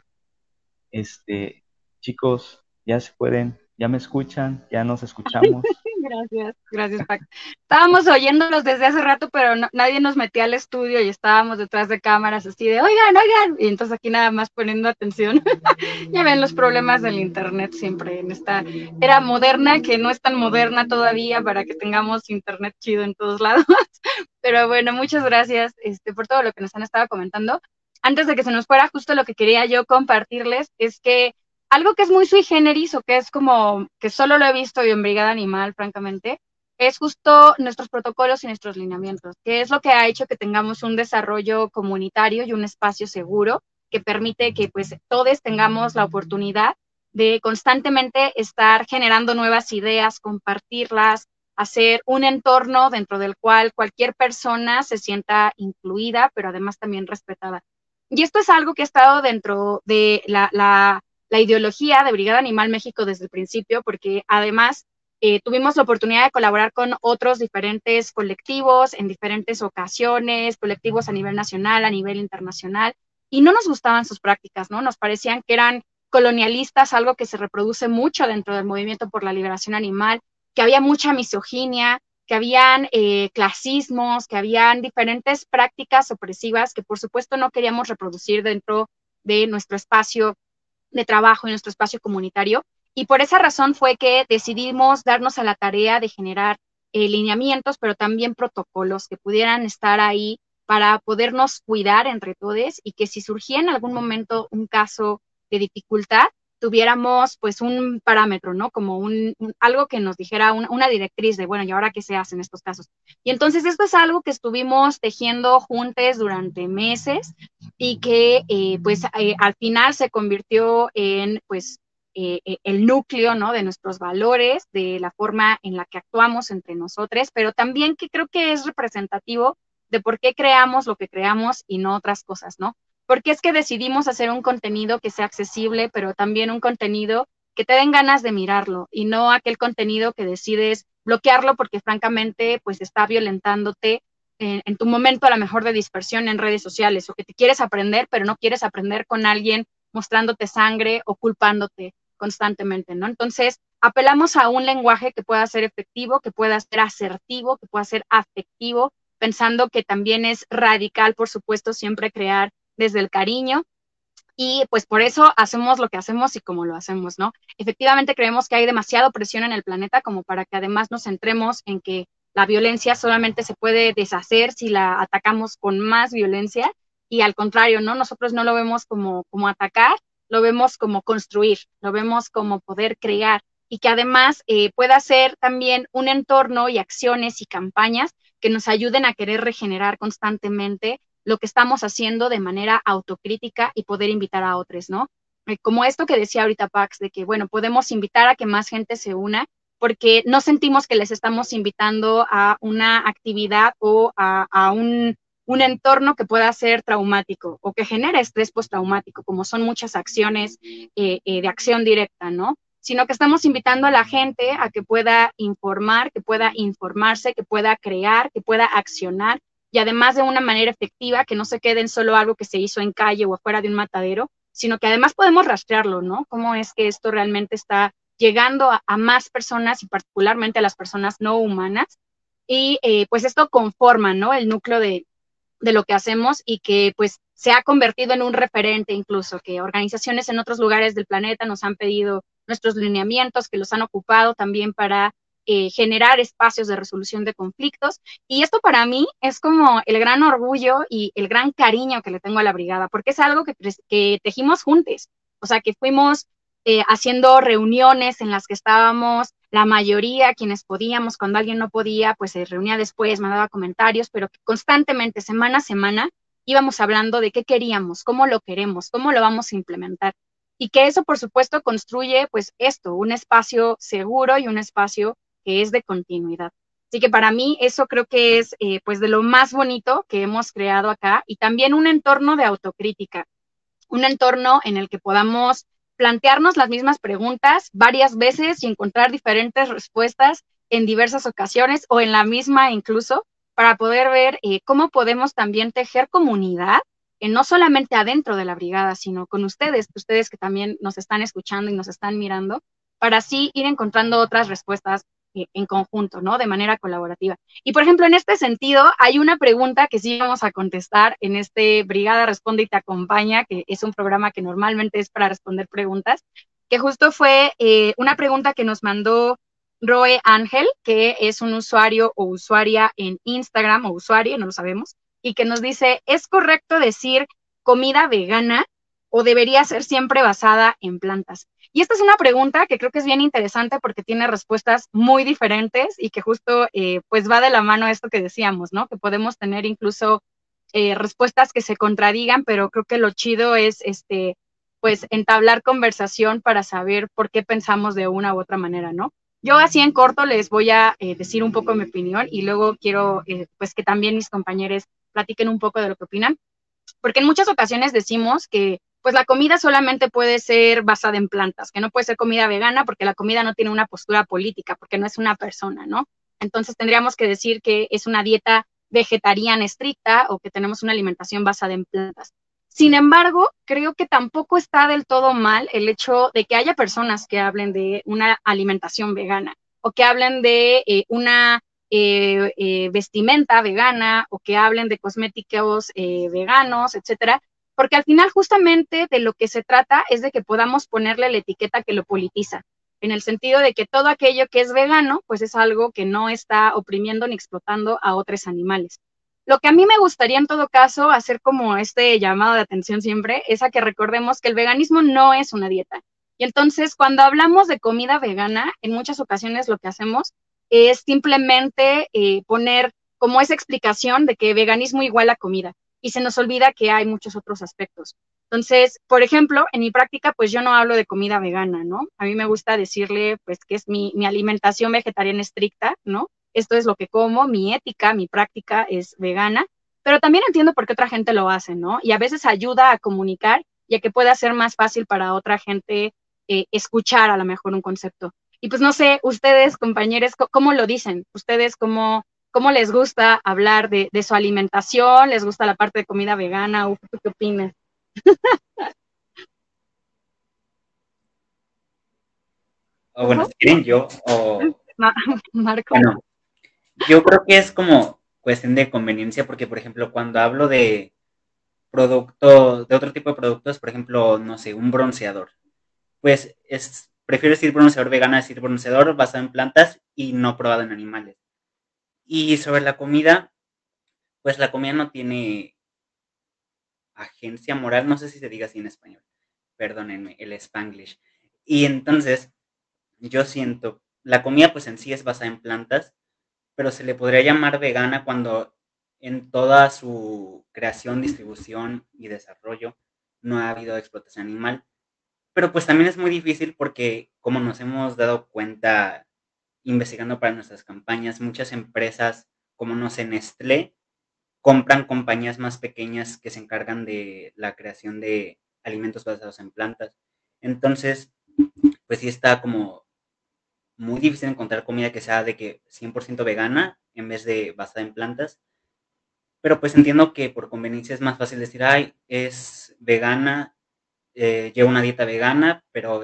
este, chicos, ya se pueden, ya me escuchan, ya nos escuchamos. Gracias, gracias, Pac. Estábamos oyéndolos desde hace rato, pero nadie nos metía al estudio y estábamos detrás de cámaras así de, oigan, oigan, y entonces aquí nada más poniendo atención. ya ven los problemas del Internet siempre en esta era moderna, que no es tan moderna todavía para que tengamos Internet chido en todos lados. pero bueno, muchas gracias este, por todo lo que nos han estado comentando. Antes de que se nos fuera, justo lo que quería yo compartirles es que algo que es muy sui generis o que es como que solo lo he visto en Brigada Animal, francamente, es justo nuestros protocolos y nuestros lineamientos, que es lo que ha hecho que tengamos un desarrollo comunitario y un espacio seguro que permite que pues todos tengamos la oportunidad de constantemente estar generando nuevas ideas, compartirlas, hacer un entorno dentro del cual cualquier persona se sienta incluida, pero además también respetada. Y esto es algo que ha estado dentro de la, la la ideología de Brigada Animal México desde el principio, porque además eh, tuvimos la oportunidad de colaborar con otros diferentes colectivos en diferentes ocasiones, colectivos a nivel nacional, a nivel internacional, y no nos gustaban sus prácticas, ¿no? Nos parecían que eran colonialistas, algo que se reproduce mucho dentro del movimiento por la liberación animal, que había mucha misoginia, que habían eh, clasismos, que habían diferentes prácticas opresivas que por supuesto no queríamos reproducir dentro de nuestro espacio de trabajo en nuestro espacio comunitario. Y por esa razón fue que decidimos darnos a la tarea de generar eh, lineamientos, pero también protocolos que pudieran estar ahí para podernos cuidar entre todos y que si surgía en algún momento un caso de dificultad, tuviéramos pues un parámetro, ¿no? Como un, algo que nos dijera una directriz de, bueno, ¿y ahora qué se hace en estos casos? Y entonces esto es algo que estuvimos tejiendo juntos durante meses y que eh, pues eh, al final se convirtió en pues eh, el núcleo, ¿no? De nuestros valores, de la forma en la que actuamos entre nosotros, pero también que creo que es representativo de por qué creamos lo que creamos y no otras cosas, ¿no? Porque es que decidimos hacer un contenido que sea accesible, pero también un contenido que te den ganas de mirarlo y no aquel contenido que decides bloquearlo porque francamente pues está violentándote en, en, tu momento a lo mejor de dispersión en redes sociales o que te quieres aprender, pero no quieres aprender con alguien mostrándote sangre o culpándote constantemente, ¿no? Entonces, apelamos a un lenguaje que pueda ser efectivo, que pueda ser asertivo, que pueda ser afectivo, pensando que también es radical, por supuesto, siempre crear desde el cariño. Y pues por eso hacemos lo que hacemos y como lo hacemos, ¿no? Efectivamente creemos que hay demasiada presión en el planeta como para que además nos centremos en que la violencia solamente se puede deshacer si la atacamos con más violencia y al contrario, ¿no? Nosotros no lo vemos como, como atacar, lo vemos como construir, lo vemos como poder crear y que además eh, pueda ser también un entorno y acciones y campañas que nos ayuden a querer regenerar constantemente lo que estamos haciendo de manera autocrítica y poder invitar a otros, ¿no? Eh, como esto que decía ahorita Pax, de que, bueno, podemos invitar a que más gente se una porque no sentimos que les estamos invitando a una actividad o a, un, un, entorno que pueda ser traumático o que genere estrés postraumático, como son muchas acciones eh, eh, de acción directa, ¿no? Sino que estamos invitando a la gente a que pueda informar, que pueda informarse, que pueda crear, que pueda accionar y además de una manera efectiva, que no se quede en solo algo que se hizo en calle o afuera de un matadero, sino que además podemos rastrearlo, ¿no? Cómo es que esto realmente está llegando a, más personas y particularmente a las personas no humanas. Y eh, pues esto conforma, ¿no? El núcleo de, de lo que hacemos y que pues se ha convertido en un referente incluso, que organizaciones en otros lugares del planeta nos han pedido nuestros lineamientos, que los han ocupado también para eh, generar espacios de resolución de conflictos. Y esto para mí es como el gran orgullo y el gran cariño que le tengo a la brigada, porque es algo que, que tejimos juntos, o sea, que fuimos eh, haciendo reuniones en las que estábamos la mayoría, quienes podíamos, cuando alguien no podía, pues se reunía después, mandaba comentarios, pero que constantemente, semana a semana, íbamos hablando de qué queríamos, cómo lo queremos, cómo lo vamos a implementar. Y que eso, por supuesto, construye, pues esto, un espacio seguro y un espacio que es de continuidad. Así que para mí eso creo que es, eh, pues, de lo más bonito que hemos creado acá y también un entorno de autocrítica, un entorno en el que podamos plantearnos las mismas preguntas varias veces y encontrar diferentes respuestas en diversas ocasiones o en la misma incluso, para poder ver eh, cómo podemos también tejer comunidad, eh, no solamente adentro de la brigada, sino con ustedes, ustedes que también nos están escuchando y nos están mirando, para así ir encontrando otras respuestas en conjunto, ¿no? De manera colaborativa. Y por ejemplo, en este sentido, hay una pregunta que sí vamos a contestar en este Brigada Responde y te acompaña, que es un programa que normalmente es para responder preguntas, que justo fue eh, una pregunta que nos mandó Roe Ángel, que es un usuario o usuaria en Instagram o usuario, no lo sabemos, y que nos dice, ¿es correcto decir comida vegana o debería ser siempre basada en plantas? Y esta es una pregunta que creo que es bien interesante porque tiene respuestas muy diferentes y que justo eh, pues va de la mano a esto que decíamos, ¿no? Que podemos tener incluso eh, respuestas que se contradigan, pero creo que lo chido es este pues entablar conversación para saber por qué pensamos de una u otra manera, ¿no? Yo así en corto les voy a eh, decir un poco mi opinión y luego quiero pues que también mis compañeros platiquen un poco de lo que opinan, porque en muchas ocasiones decimos que pues la comida solamente puede ser basada en plantas, que no puede ser comida vegana porque la comida no tiene una postura política, porque no es una persona, ¿no? Entonces tendríamos que decir que es una dieta vegetariana estricta o que tenemos una alimentación basada en plantas. Sin embargo, creo que tampoco está del todo mal el hecho de que haya personas que hablen de una alimentación vegana o que hablen de eh, una eh, eh, vestimenta vegana o que hablen de cosméticos veganos, etcétera, porque al final justamente de lo que se trata es de que podamos ponerle la etiqueta que lo politiza, en el sentido de que todo aquello que es vegano, pues es algo que no está oprimiendo ni explotando a otros animales. Lo que a mí me gustaría en todo caso hacer como este llamado de atención siempre es a que recordemos que el veganismo no es una dieta. Y entonces cuando hablamos de comida vegana, en muchas ocasiones lo que hacemos es simplemente eh, poner como esa explicación de que veganismo igual a comida y se nos olvida que hay muchos otros aspectos. Entonces, por ejemplo, en mi práctica, pues yo no hablo de comida vegana, ¿no? A mí me gusta decirle, pues, que es mi, mi alimentación vegetariana estricta, ¿no? Esto es lo que como, mi ética, mi práctica es vegana, pero también entiendo por qué otra gente lo hace, ¿no? Y a veces ayuda a comunicar y a que pueda ser más fácil para otra gente eh, escuchar a lo mejor un concepto. Y pues no sé, ustedes, compañeros, ¿cómo lo dicen? ¿Ustedes cómo, cómo les gusta hablar de, su alimentación? ¿Les gusta la parte de comida vegana? ¿Tú qué opinas? o bueno, si quieren yo o... Marco. Bueno, yo creo que es como cuestión de conveniencia porque, por ejemplo, cuando hablo de producto, de otro tipo de productos, por ejemplo, no sé, un bronceador, pues es, prefiero decir bronceador vegano decir bronceador basado en plantas y no probado en animales. Y sobre la comida, pues la comida no tiene agencia moral, no sé si se diga así en español, perdónenme, el spanglish. Y entonces, yo siento, la comida pues en sí es basada en plantas, pero se le podría llamar vegana cuando en toda su creación, distribución y desarrollo no ha habido explotación animal. Pero pues también es muy difícil porque, como nos hemos dado cuenta investigando para nuestras campañas, muchas empresas, como no sé, Nestlé, compran compañías más pequeñas que se encargan de la creación de alimentos basados en plantas. Entonces, pues sí está como muy difícil encontrar comida que sea de que 100% vegana en vez de basada en plantas. Pero pues entiendo que por conveniencia es más fácil decir, ay, es vegana, eh, lleva una dieta vegana, pero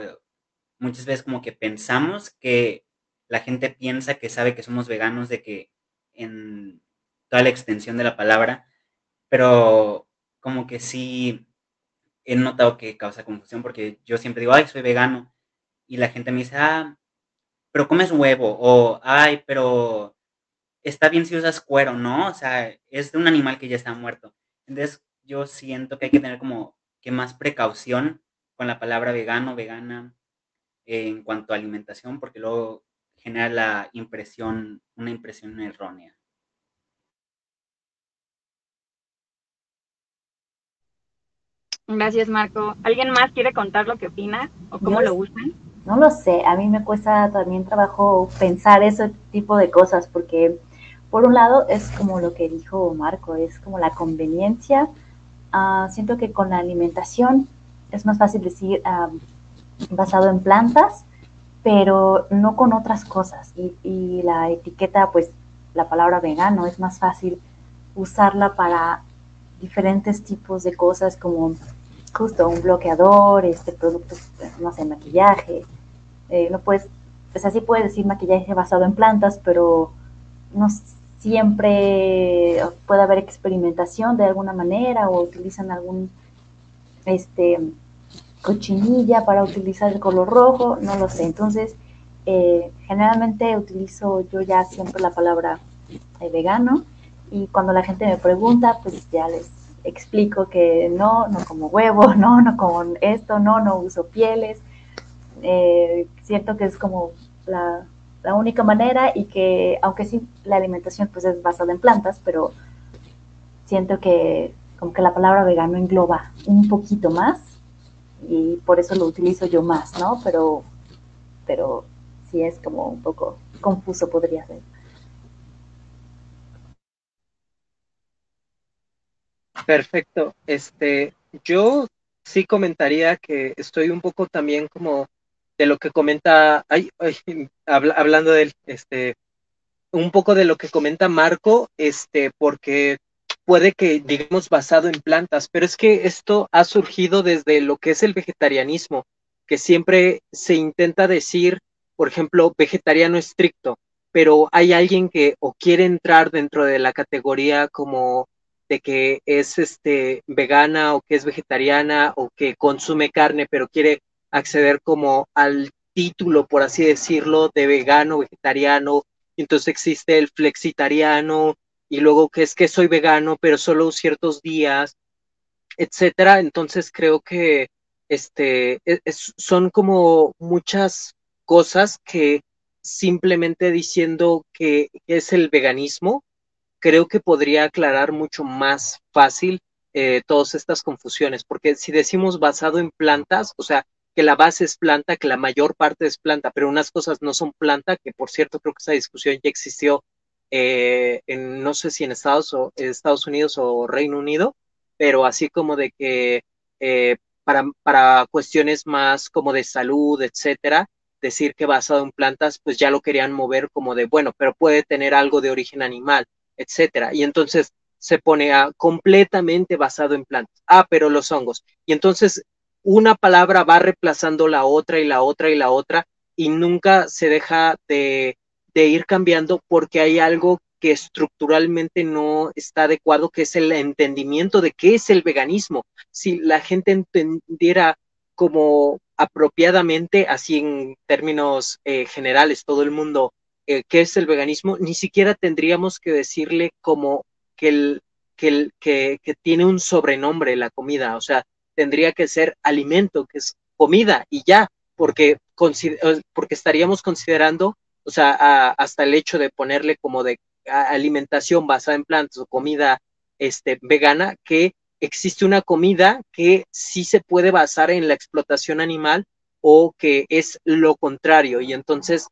muchas veces como que pensamos que la gente piensa que sabe que somos veganos, de que en toda la extensión de la palabra, pero como que sí he notado que causa confusión porque yo siempre digo, ay, soy vegano, y la gente me dice, ah, pero comes huevo, o, ay, pero está bien si usas cuero, ¿no? O sea, es de un animal que ya está muerto. Entonces, yo siento que hay que tener como que más precaución con la palabra vegano, vegana, en cuanto a alimentación, porque luego genera la impresión, una impresión errónea. Gracias, Marco. ¿Alguien más quiere contar lo que opina o cómo lo usan? No lo sé, a mí me cuesta también trabajo pensar ese tipo de cosas porque por un lado es como lo que dijo Marco, es como la conveniencia. Ah, siento que con la alimentación es más fácil decir basado en plantas, pero no con otras cosas. Y, y la etiqueta, pues la palabra vegano es más fácil usarla para diferentes tipos de cosas como justo un bloqueador, este productos, no sé, maquillaje. Eh, no puedes, pues así puedes decir maquillaje basado en plantas, pero no siempre puede haber experimentación de alguna manera o utilizan algún este cochinilla para utilizar el color rojo, no lo sé. Entonces, eh, generalmente utilizo yo ya siempre la palabra eh, vegano y cuando la gente me pregunta, pues ya les explico que no, no como huevo, no, no como esto, no, no uso pieles. Eh, siento que es como la, única manera y que, aunque sí, la alimentación pues es basada en plantas, pero siento que como que la palabra vegano engloba un poquito más y por eso lo utilizo yo más, ¿no? Pero, pero sí es como un poco confuso podría ser. Perfecto. Este, yo sí comentaría que estoy un poco también como de lo que comenta, ay, hablando de él, este, un poco de lo que comenta Marco, este, porque puede que digamos basado en plantas, pero es que esto ha surgido desde lo que es el vegetarianismo, que siempre se intenta decir, por ejemplo, vegetariano estricto, pero hay alguien que o quiere entrar dentro de la categoría como de que es este vegana o que es vegetariana o que consume carne, pero quiere acceder como al título, por así decirlo, de vegano, vegetariano, entonces existe el flexitariano y luego que es que soy vegano, pero solo ciertos días, etcétera. Entonces creo que este e, son como muchas cosas que simplemente diciendo que es el veganismo, creo que podría aclarar mucho más fácil eh, todas estas confusiones, porque si decimos basado en plantas, o sea, que la base es planta, que la mayor parte es planta, pero unas cosas no son planta, que por cierto creo que esa discusión ya existió eh, en, no sé si en Estados, o, Estados Unidos o Reino Unido, pero así como de que eh, para, para cuestiones más como de salud, etcétera, decir que basado en plantas, pues ya lo querían mover como de, bueno, pero puede tener algo de origen animal, etcétera. Y entonces se pone a completamente basado en plantas. Ah, pero los hongos. Y entonces una palabra va reemplazando la otra y la otra y la otra y nunca se deja de, de ir cambiando porque hay algo que estructuralmente no está adecuado, que es el entendimiento de qué es el veganismo. Si la gente entendiera como apropiadamente, así en términos eh, generales, todo el mundo, eh, qué es el veganismo, ni siquiera tendríamos que decirle como que, el, que, el, que, que tiene un sobrenombre la comida, o sea, tendría que ser alimento, que es comida y ya, porque, porque estaríamos considerando, o sea, a, hasta el hecho de ponerle como de alimentación basada en plantas o comida este, vegana, que existe una comida que sí se puede basar en la explotación animal o que es lo contrario. Y entonces,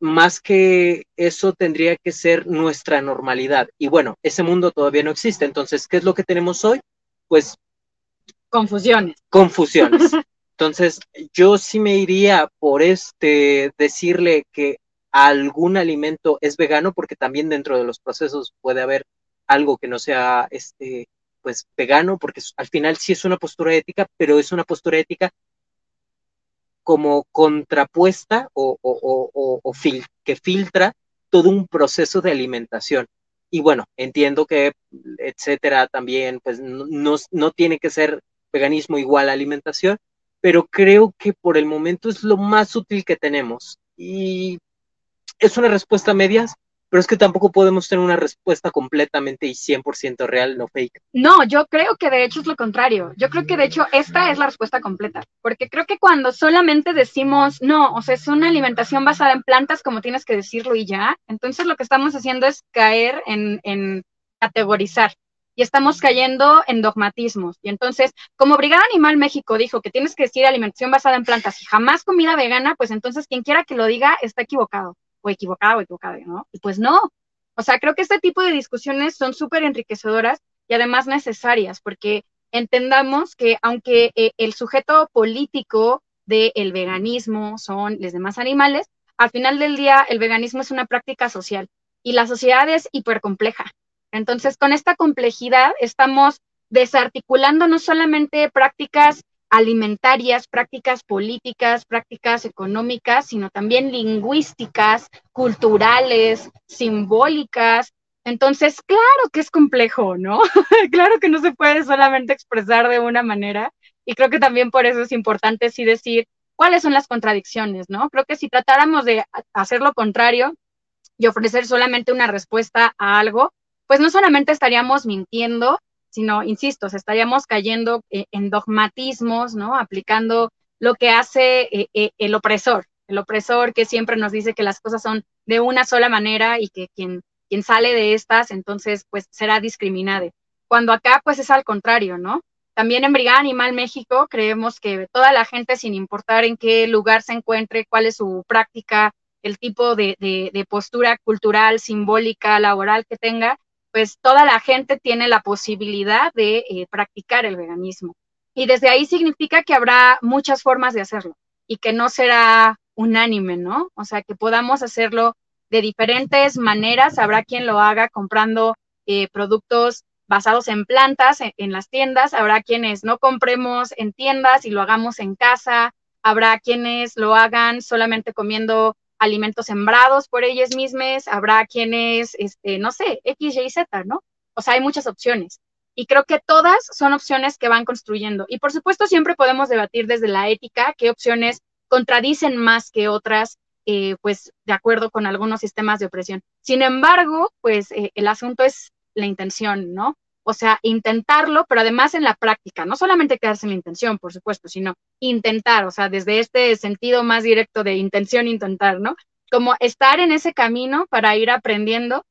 más que eso, tendría que ser nuestra normalidad. Y bueno, ese mundo todavía no existe. Entonces, ¿qué es lo que tenemos hoy? Pues... Confusiones. Confusiones. Entonces, yo sí me iría por este decirle que algún alimento es vegano, porque también dentro de los procesos puede haber algo que no sea este pues vegano, porque al final sí es una postura ética, pero es una postura ética como contrapuesta o, o, que filtra todo un proceso de alimentación. Y bueno, entiendo que, etcétera, también, pues no, no tiene que ser veganismo igual a alimentación, pero creo que por el momento es lo más útil que tenemos. Y es una respuesta a medias, pero es que tampoco podemos tener una respuesta completamente y 100% real, no fake. No, yo creo que de hecho es lo contrario. Yo creo que de hecho esta es la respuesta completa, porque creo que cuando solamente decimos, no, o sea, es una alimentación basada en plantas, como tienes que decirlo y ya, entonces lo que estamos haciendo es caer en, en categorizar y estamos cayendo en dogmatismos. Y entonces, como Brigada Animal México dijo que tienes que decir alimentación basada en plantas y jamás comida vegana, pues entonces quien quiera que lo diga está equivocado o equivocado o ¿no? Y pues no. O sea, creo que este tipo de discusiones son súper enriquecedoras y además necesarias, porque entendamos que aunque eh, el sujeto político del veganismo son los demás animales, al final del día el veganismo es una práctica social y la sociedad es hipercompleja. Entonces, con esta complejidad estamos desarticulando no solamente prácticas alimentarias, prácticas políticas, prácticas económicas, sino también lingüísticas, culturales, simbólicas. Entonces, claro que es complejo, ¿no? claro que no se puede solamente expresar de una manera. Y creo que también por eso es importante sí decir cuáles son las contradicciones, ¿no? Creo que si tratáramos de hacer lo contrario y ofrecer solamente una respuesta a algo, pues no solamente estaríamos mintiendo, sino, insisto, estaríamos cayendo eh, en dogmatismos, ¿no? Aplicando lo que hace eh, eh, el opresor, el opresor que siempre nos dice que las cosas son de una sola manera y que quien, quien sale de estas, entonces, pues será discriminado. Cuando acá, pues es al contrario, ¿no? También en Brigada Animal México creemos que toda la gente, sin importar en qué lugar se encuentre, cuál es su práctica, el tipo de, de postura cultural, simbólica, laboral que tenga, pues toda la gente tiene la posibilidad de eh, practicar el veganismo. Y desde ahí significa que habrá muchas formas de hacerlo y que no será unánime, ¿no? O sea, que podamos hacerlo de diferentes maneras. Habrá quien lo haga comprando eh, productos basados en plantas en, en, las tiendas, habrá quienes no compremos en tiendas y lo hagamos en casa, habrá quienes lo hagan solamente comiendo alimentos sembrados por ellas mismas, habrá quienes, este, no sé, X, Y, Z, ¿no? O sea, hay muchas opciones. Y creo que todas son opciones que van construyendo. Y por supuesto, siempre podemos debatir desde la ética qué opciones contradicen más que otras, eh, pues de acuerdo con algunos sistemas de opresión. Sin embargo, pues eh, el asunto es la intención, ¿no? O sea, intentarlo, pero además en la práctica, no solamente quedarse en la intención, por supuesto, sino intentar, o sea, desde este sentido más directo de intención, intentar, ¿no? Como estar en ese camino para ir aprendiendo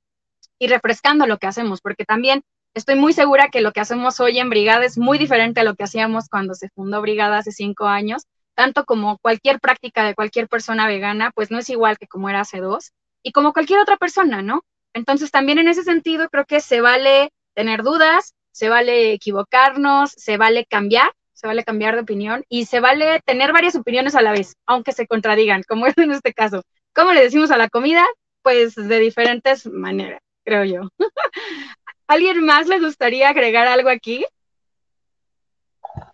y refrescando lo que hacemos, porque también estoy muy segura que lo que hacemos hoy en Brigada es muy diferente a lo que hacíamos cuando se fundó Brigada hace cinco años, tanto como cualquier práctica de cualquier persona vegana, pues no es igual que como era hace dos, y como cualquier otra persona, ¿no? Entonces también en ese sentido creo que se vale tener dudas, se vale equivocarnos, se vale cambiar, se vale cambiar de opinión y se vale tener varias opiniones a la vez, aunque se contradigan, como es en este caso. ¿Cómo le decimos a la comida? Pues de diferentes maneras, creo yo. ¿Alguien más le gustaría agregar algo aquí?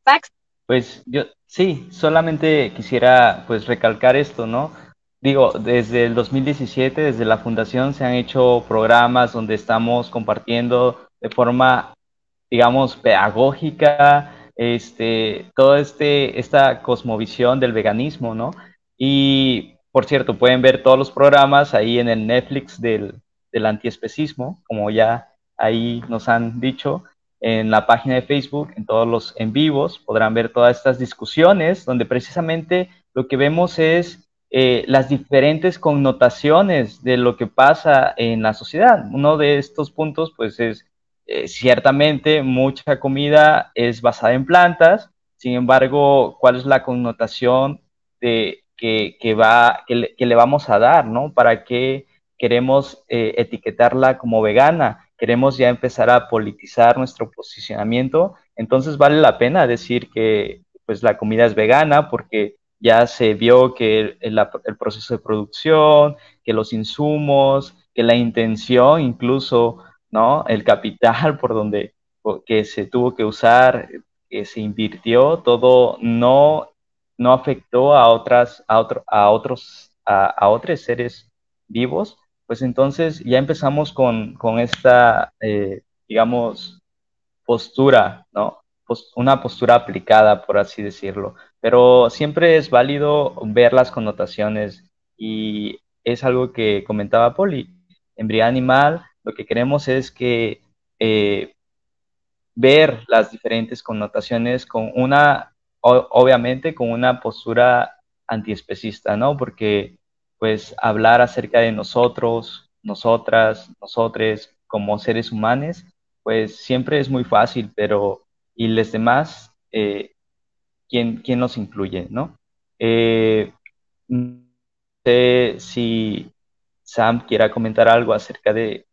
Pax. Pues yo sí, solamente quisiera pues recalcar esto, ¿no? Digo, desde el 2017, desde la fundación se han hecho programas donde estamos compartiendo de forma, digamos, pedagógica, este, toda este, esta cosmovisión del veganismo, ¿no? Y, por cierto, pueden ver todos los programas ahí en el Netflix del, del antiespecismo, como ya ahí nos han dicho, en la página de Facebook, en todos los en vivos, podrán ver todas estas discusiones, donde precisamente lo que vemos es eh, las diferentes connotaciones de lo que pasa en la sociedad. Uno de estos puntos, pues, es eh, ciertamente mucha comida es basada en plantas, sin embargo, ¿cuál es la connotación de, que, que va, que le, que le, vamos a dar, ¿no? ¿Para qué queremos eh, etiquetarla como vegana? ¿Queremos ya empezar a politizar nuestro posicionamiento? Entonces vale la pena decir que pues la comida es vegana porque ya se vio que el, el, proceso de producción, que los insumos, que la intención, incluso, ¿no? El capital por donde que se tuvo que usar, que se invirtió, todo no, no afectó a otras, a, otro, a otros, a, a, otros seres vivos, pues entonces ya empezamos con, con esta, eh, digamos, postura, ¿no? una postura aplicada, por así decirlo. Pero siempre es válido ver las connotaciones y es algo que comentaba Poli. En Animal lo que queremos es que eh, ver las diferentes connotaciones con una, obviamente con una postura antiespecista, ¿no? Porque pues hablar acerca de nosotros, nosotras, nosotres como seres humanos, pues siempre es muy fácil, pero y los demás, eh, ¿quién, ¿quién, nos incluye? ¿no? Eh, no sé si Sam quiera comentar algo acerca de,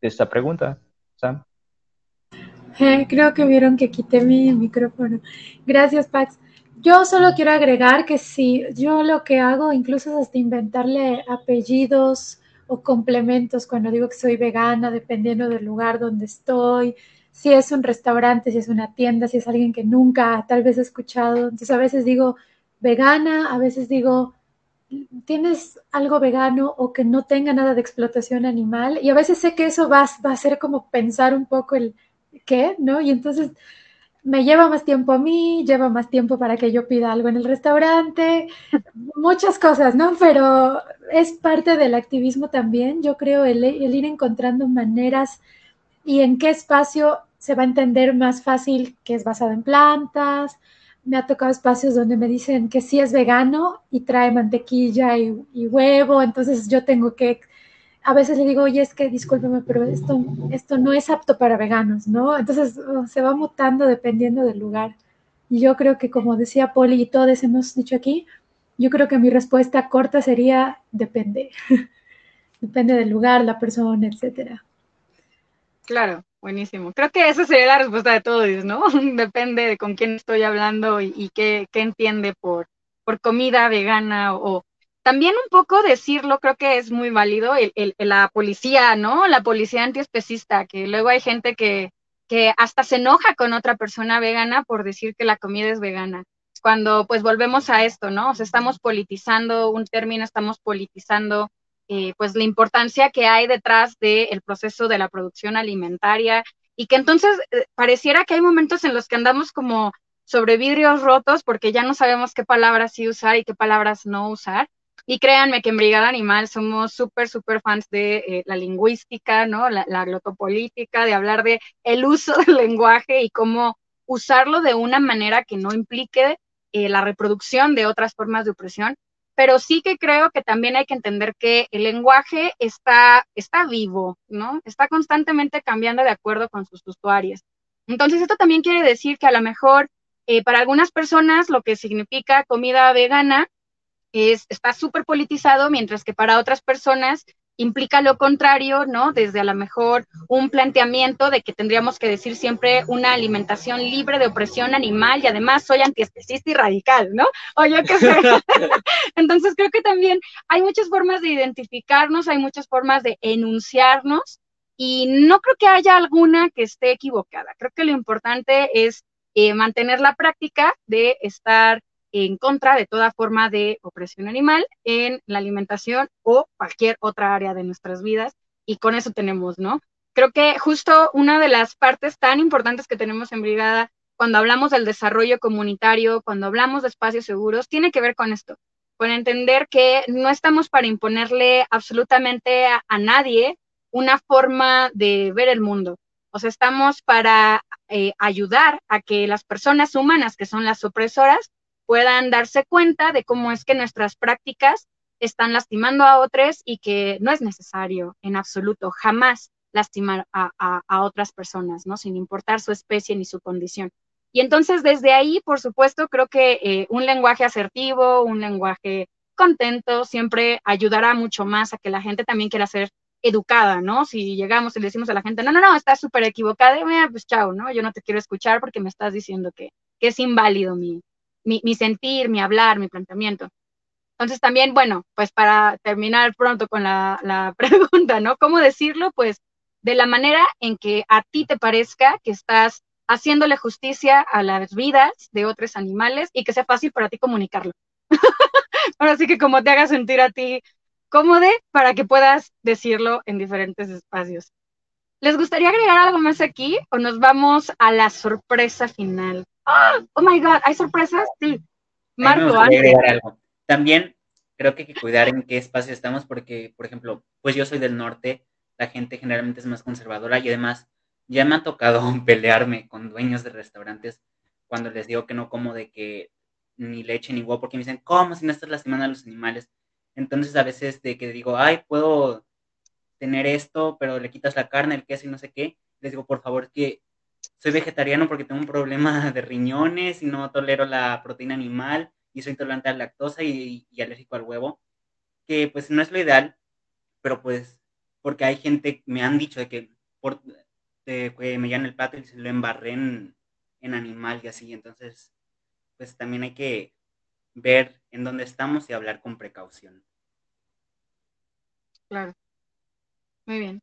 de esta pregunta. Sam. Eh, creo que vieron que quité mi micrófono. Gracias, Pax. Yo solo quiero agregar que sí, yo lo que hago incluso es hasta inventarle apellidos o complementos cuando digo que soy vegana, dependiendo del lugar donde estoy, si es un restaurante, si es una tienda, si es alguien que nunca tal vez he escuchado. Entonces a veces digo vegana, a veces digo, tienes algo vegano o que no tenga nada de explotación animal. Y a veces sé que eso va, a ser como pensar un poco el qué, ¿no? Y entonces me lleva más tiempo a mí, lleva más tiempo para que yo pida algo en el restaurante, muchas cosas, ¿no? Pero es parte del activismo también, yo creo, el, el ir encontrando maneras y en qué espacio se va a entender más fácil que es basado en plantas. Me ha tocado espacios donde me dicen que sí es vegano y trae mantequilla y, huevo, entonces yo tengo que, a veces le digo, oye, es que discúlpeme, pero esto, esto no es apto para veganos, ¿no? Entonces se va mutando dependiendo del lugar. Y yo creo que como decía Poli y todos hemos dicho aquí, yo creo que mi respuesta corta sería depende. depende del lugar, la persona, etcétera. Claro, Buenísimo. Creo que esa sería la respuesta de todos, ¿no? Depende de con quién estoy hablando y, qué, entiende por, por comida vegana o, también un poco decirlo, creo que es muy válido, el, la policía, ¿no? La policía antiespecista, que luego hay gente que, que hasta se enoja con otra persona vegana por decir que la comida es vegana. Cuando pues volvemos a esto, ¿no? O sea, estamos politizando un término, estamos politizando eh, pues la importancia que hay detrás del proceso de la producción alimentaria y que entonces eh, pareciera que hay momentos en los que andamos como sobre vidrios rotos porque ya no sabemos qué palabras sí usar y qué palabras no usar. Y créanme que en Brigada Animal somos súper, súper fans de eh, la lingüística, ¿no? La, la, glotopolítica, de hablar de el uso del lenguaje y cómo usarlo de una manera que no implique la reproducción de otras formas de opresión pero sí que creo que también hay que entender que el lenguaje está, está vivo, ¿no? Está constantemente cambiando de acuerdo con sus usuarios. Entonces, esto también quiere decir que a lo mejor eh, para algunas personas lo que significa comida vegana es, está súper politizado, mientras que para otras personas implica lo contrario, ¿no? Desde a lo mejor un planteamiento de que tendríamos que decir siempre una alimentación libre de opresión animal y además soy antiespecista y radical, ¿no? O yo qué sé. Entonces creo que también hay muchas formas de identificarnos, hay muchas formas de enunciarnos y no creo que haya alguna que esté equivocada. Creo que lo importante es eh, mantener la práctica de estar en contra de toda forma de opresión animal en la alimentación o cualquier otra área de nuestras vidas. Y con eso tenemos, ¿no? Creo que justo una de las partes tan importantes que tenemos en Brigada cuando hablamos del desarrollo comunitario, cuando hablamos de espacios seguros, tiene que ver con esto, con entender que no estamos para imponerle absolutamente a, nadie una forma de ver el mundo. O sea, estamos para eh, ayudar a que las personas humanas, que son las opresoras, puedan darse cuenta de cómo es que nuestras prácticas están lastimando a otros y que no es necesario en absoluto jamás lastimar a, otras personas, ¿no? Sin importar su especie ni su condición. Y entonces desde ahí, por supuesto, creo que eh, un lenguaje asertivo, un lenguaje contento, siempre ayudará mucho más a que la gente también quiera ser educada, ¿no? Si llegamos y le decimos a la gente, no, no, no, estás súper equivocada, pues chao, ¿no? Yo no te quiero escuchar porque me estás diciendo que es inválido mi, mi, sentir, mi hablar, mi planteamiento. Entonces también, bueno, pues para terminar pronto con la, la pregunta, ¿no? ¿Cómo decirlo? Pues de la manera en que a ti te parezca que estás haciéndole justicia a las vidas de otros animales y que sea fácil para ti comunicarlo. Ahora sí que como te haga sentir a ti cómodo para que puedas decirlo en diferentes espacios. ¿Les gustaría agregar algo más aquí o nos vamos a la sorpresa final? Oh, my God, ¿hay sorpresas? Sí. Marco, agregar algo. También creo que hay que cuidar en qué espacio estamos porque, por ejemplo, pues yo soy del norte, la gente generalmente es más conservadora y además ya me ha tocado pelearme con dueños de restaurantes cuando les digo que no como de que ni leche ni huevo porque me dicen, ¿cómo si no estás lastimando a los animales? Entonces a veces de que digo, ay, puedo tener esto, pero le quitas la carne, el queso y no sé qué, les digo, por favor, que soy vegetariano porque tengo un problema de riñones y no tolero la proteína animal y soy intolerante a la lactosa y, alérgico al huevo, que pues no es lo ideal, pero pues porque hay gente, me han dicho de que, por, que me llenan el plato y se lo embarré en, en animal y así, entonces pues también hay que ver en dónde estamos y hablar con precaución. Claro. Muy bien.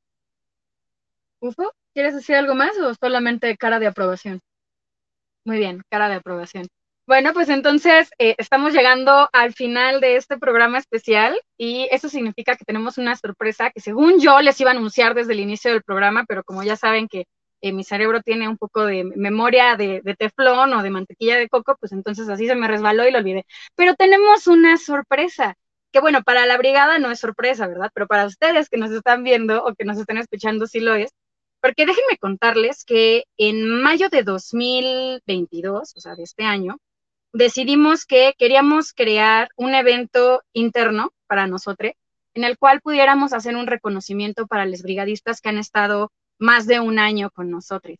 ¿Ufo? ¿Quieres decir algo más o solamente cara de aprobación? Muy bien, cara de aprobación. Bueno, pues entonces eh, estamos llegando al final de este programa especial y eso significa que tenemos una sorpresa que según yo les iba a anunciar desde el inicio del programa, pero como ya saben que eh, mi cerebro tiene un poco de memoria de, de, teflón o de mantequilla de coco, pues entonces así se me resbaló y lo olvidé. Pero tenemos una sorpresa que bueno, para la brigada no es sorpresa, ¿verdad? Pero para ustedes que nos están viendo o que nos están escuchando sí lo es, porque déjenme contarles que en mayo de 2022, o sea, de este año, decidimos que queríamos crear un evento interno para nosotros en el cual pudiéramos hacer un reconocimiento para los brigadistas que han estado más de un año con nosotros.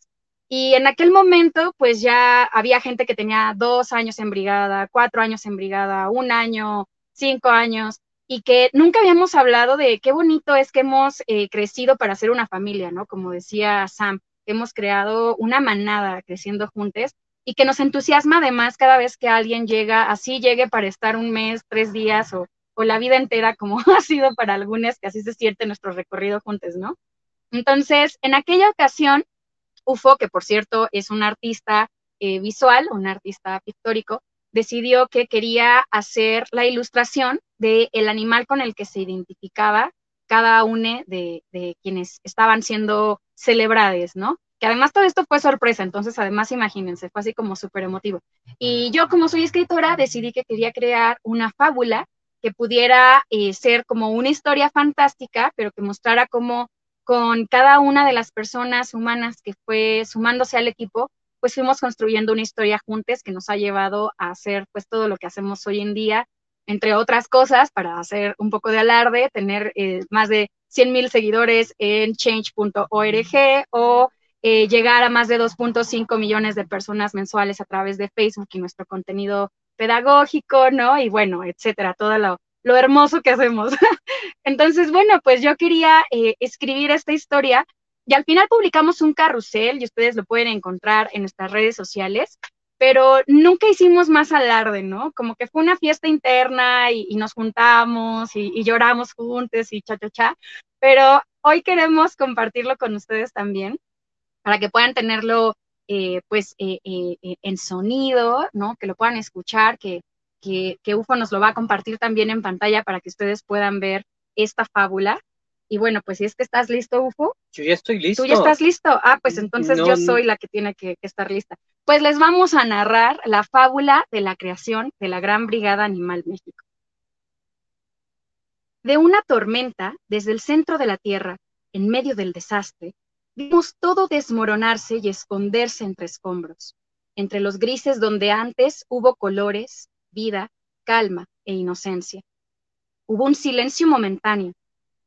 Y en aquel momento, pues ya había gente que tenía dos años en brigada, cuatro años en brigada, un año, cinco años, y que nunca habíamos hablado de qué bonito es que hemos eh, crecido para ser una familia, ¿no? Como decía Sam, hemos creado una manada creciendo juntos y que nos entusiasma además cada vez que alguien llega, así llegue para estar un mes, tres días o, la vida entera, como ha sido para algunos, que así se siente nuestro recorrido juntos, ¿no? Entonces, en aquella ocasión, UFO, que por cierto es un artista eh, visual, un artista pictórico, decidió que quería hacer la ilustración del el animal con el que se identificaba cada uno de, quienes estaban siendo celebrados, ¿no? Que además todo esto fue sorpresa, entonces además imagínense, fue así como súper emotivo. Y yo como soy escritora decidí que quería crear una fábula que pudiera eh, ser como una historia fantástica, pero que mostrara cómo con cada una de las personas humanas que fue sumándose al equipo, pues fuimos construyendo una historia juntos que nos ha llevado a hacer pues todo lo que hacemos hoy en día, entre otras cosas, para hacer un poco de alarde, tener eh, más de 100 mil seguidores en change.org o eh, llegar a más de 2.5 millones de personas mensuales a través de Facebook y nuestro contenido pedagógico, ¿no? Y bueno, etcétera, todo lo, lo hermoso que hacemos. Entonces, bueno, pues yo quería eh, escribir esta historia y al final publicamos un carrusel y ustedes lo pueden encontrar en nuestras redes sociales, pero nunca hicimos más alarde, ¿no? Como que fue una fiesta interna y, nos juntamos y, lloramos juntos y cha, cha, cha, pero hoy queremos compartirlo con ustedes también para que puedan tenerlo eh, pues eh, en sonido, ¿no? Que lo puedan escuchar, que, que, UFO nos lo va a compartir también en pantalla para que ustedes puedan ver esta fábula. Y bueno, pues si es que estás listo, UFO. Yo ya estoy listo. Tú ya estás listo. Ah, pues entonces yo soy la que tiene que, que, estar lista. Pues les vamos a narrar la fábula de la creación de la Gran Brigada Animal México. De una tormenta, desde el centro de la Tierra, en medio del desastre, vimos todo desmoronarse y esconderse entre escombros, entre los grises donde antes hubo colores, vida, calma e inocencia. Hubo un silencio momentáneo,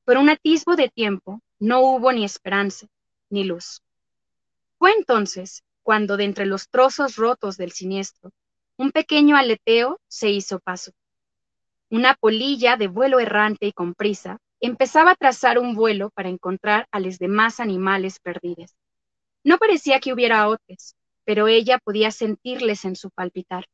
pero un atisbo de tiempo no hubo ni esperanza, ni luz. Fue entonces cuando de entre los trozos rotos del siniestro, un pequeño aleteo se hizo paso. Una polilla de vuelo errante y con prisa empezaba a trazar un vuelo para encontrar a los demás animales perdidos. No parecía que hubiera otros, pero ella podía sentirles en su palpitar.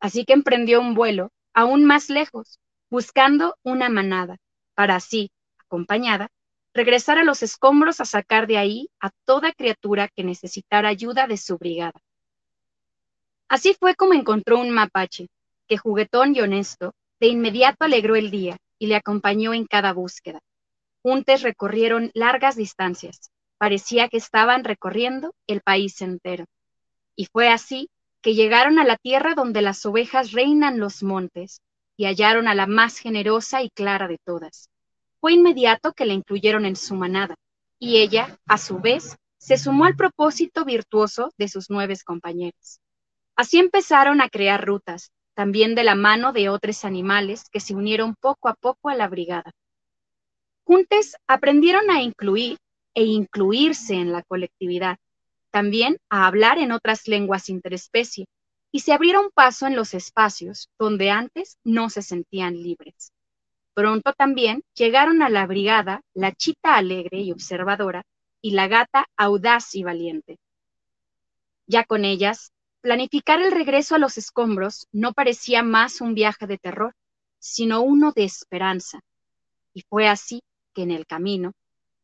Así que emprendió un vuelo aún más lejos, buscando una manada, para así, acompañada, regresar a los escombros a sacar de ahí a toda criatura que necesitara ayuda de su brigada. Así fue como encontró un mapache, que juguetón y honesto, de inmediato alegró el día y le acompañó en cada búsqueda. Juntos recorrieron largas distancias, parecía que estaban recorriendo el país entero. Y fue así que llegaron a la tierra donde las ovejas reinan los montes y hallaron a la más generosa y clara de todas. Fue inmediato que la incluyeron en su manada, y ella, a su vez, se sumó al propósito virtuoso de sus nueve compañeros. Así empezaron a crear rutas, también de la mano de otros animales que se unieron poco a poco a la brigada. Juntes aprendieron a incluir e incluirse en la colectividad, también a hablar en otras lenguas interespecie, y se abrieron paso en los espacios donde antes no se sentían libres. Pronto también llegaron a la brigada la chita alegre y observadora y la gata audaz y valiente. Ya con ellas, planificar el regreso a los escombros no parecía más un viaje de terror, sino uno de esperanza. Y fue así que en el camino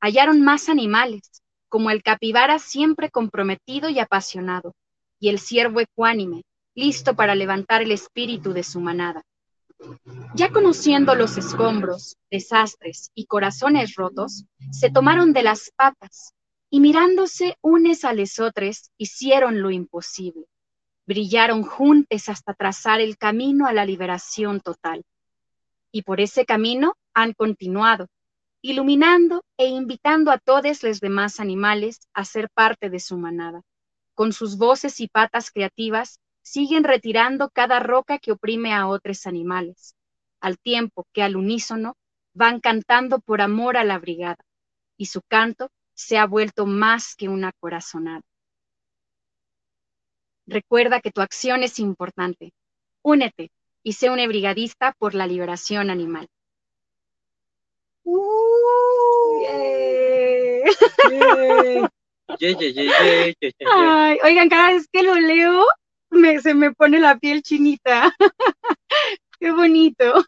hallaron más animales, como el capibara siempre comprometido y apasionado, y el ciervo ecuánime, listo para levantar el espíritu de su manada. Ya conociendo los escombros, desastres y corazones rotos, se tomaron de las patas y mirándose unes a lesotres hicieron lo imposible. Brillaron juntos hasta trazar el camino a la liberación total. Y por ese camino han continuado, iluminando e invitando a todos los demás animales a ser parte de su manada. Con sus voces y patas creativas, siguen retirando cada roca que oprime a otros animales, al tiempo que al unísono van cantando por amor a la brigada, y su canto se ha vuelto más que una corazonada. Recuerda que tu acción es importante. Únete y sé un brigadista por la liberación animal. oigan, cada vez que lo leo, se me pone la piel chinita. Qué bonito.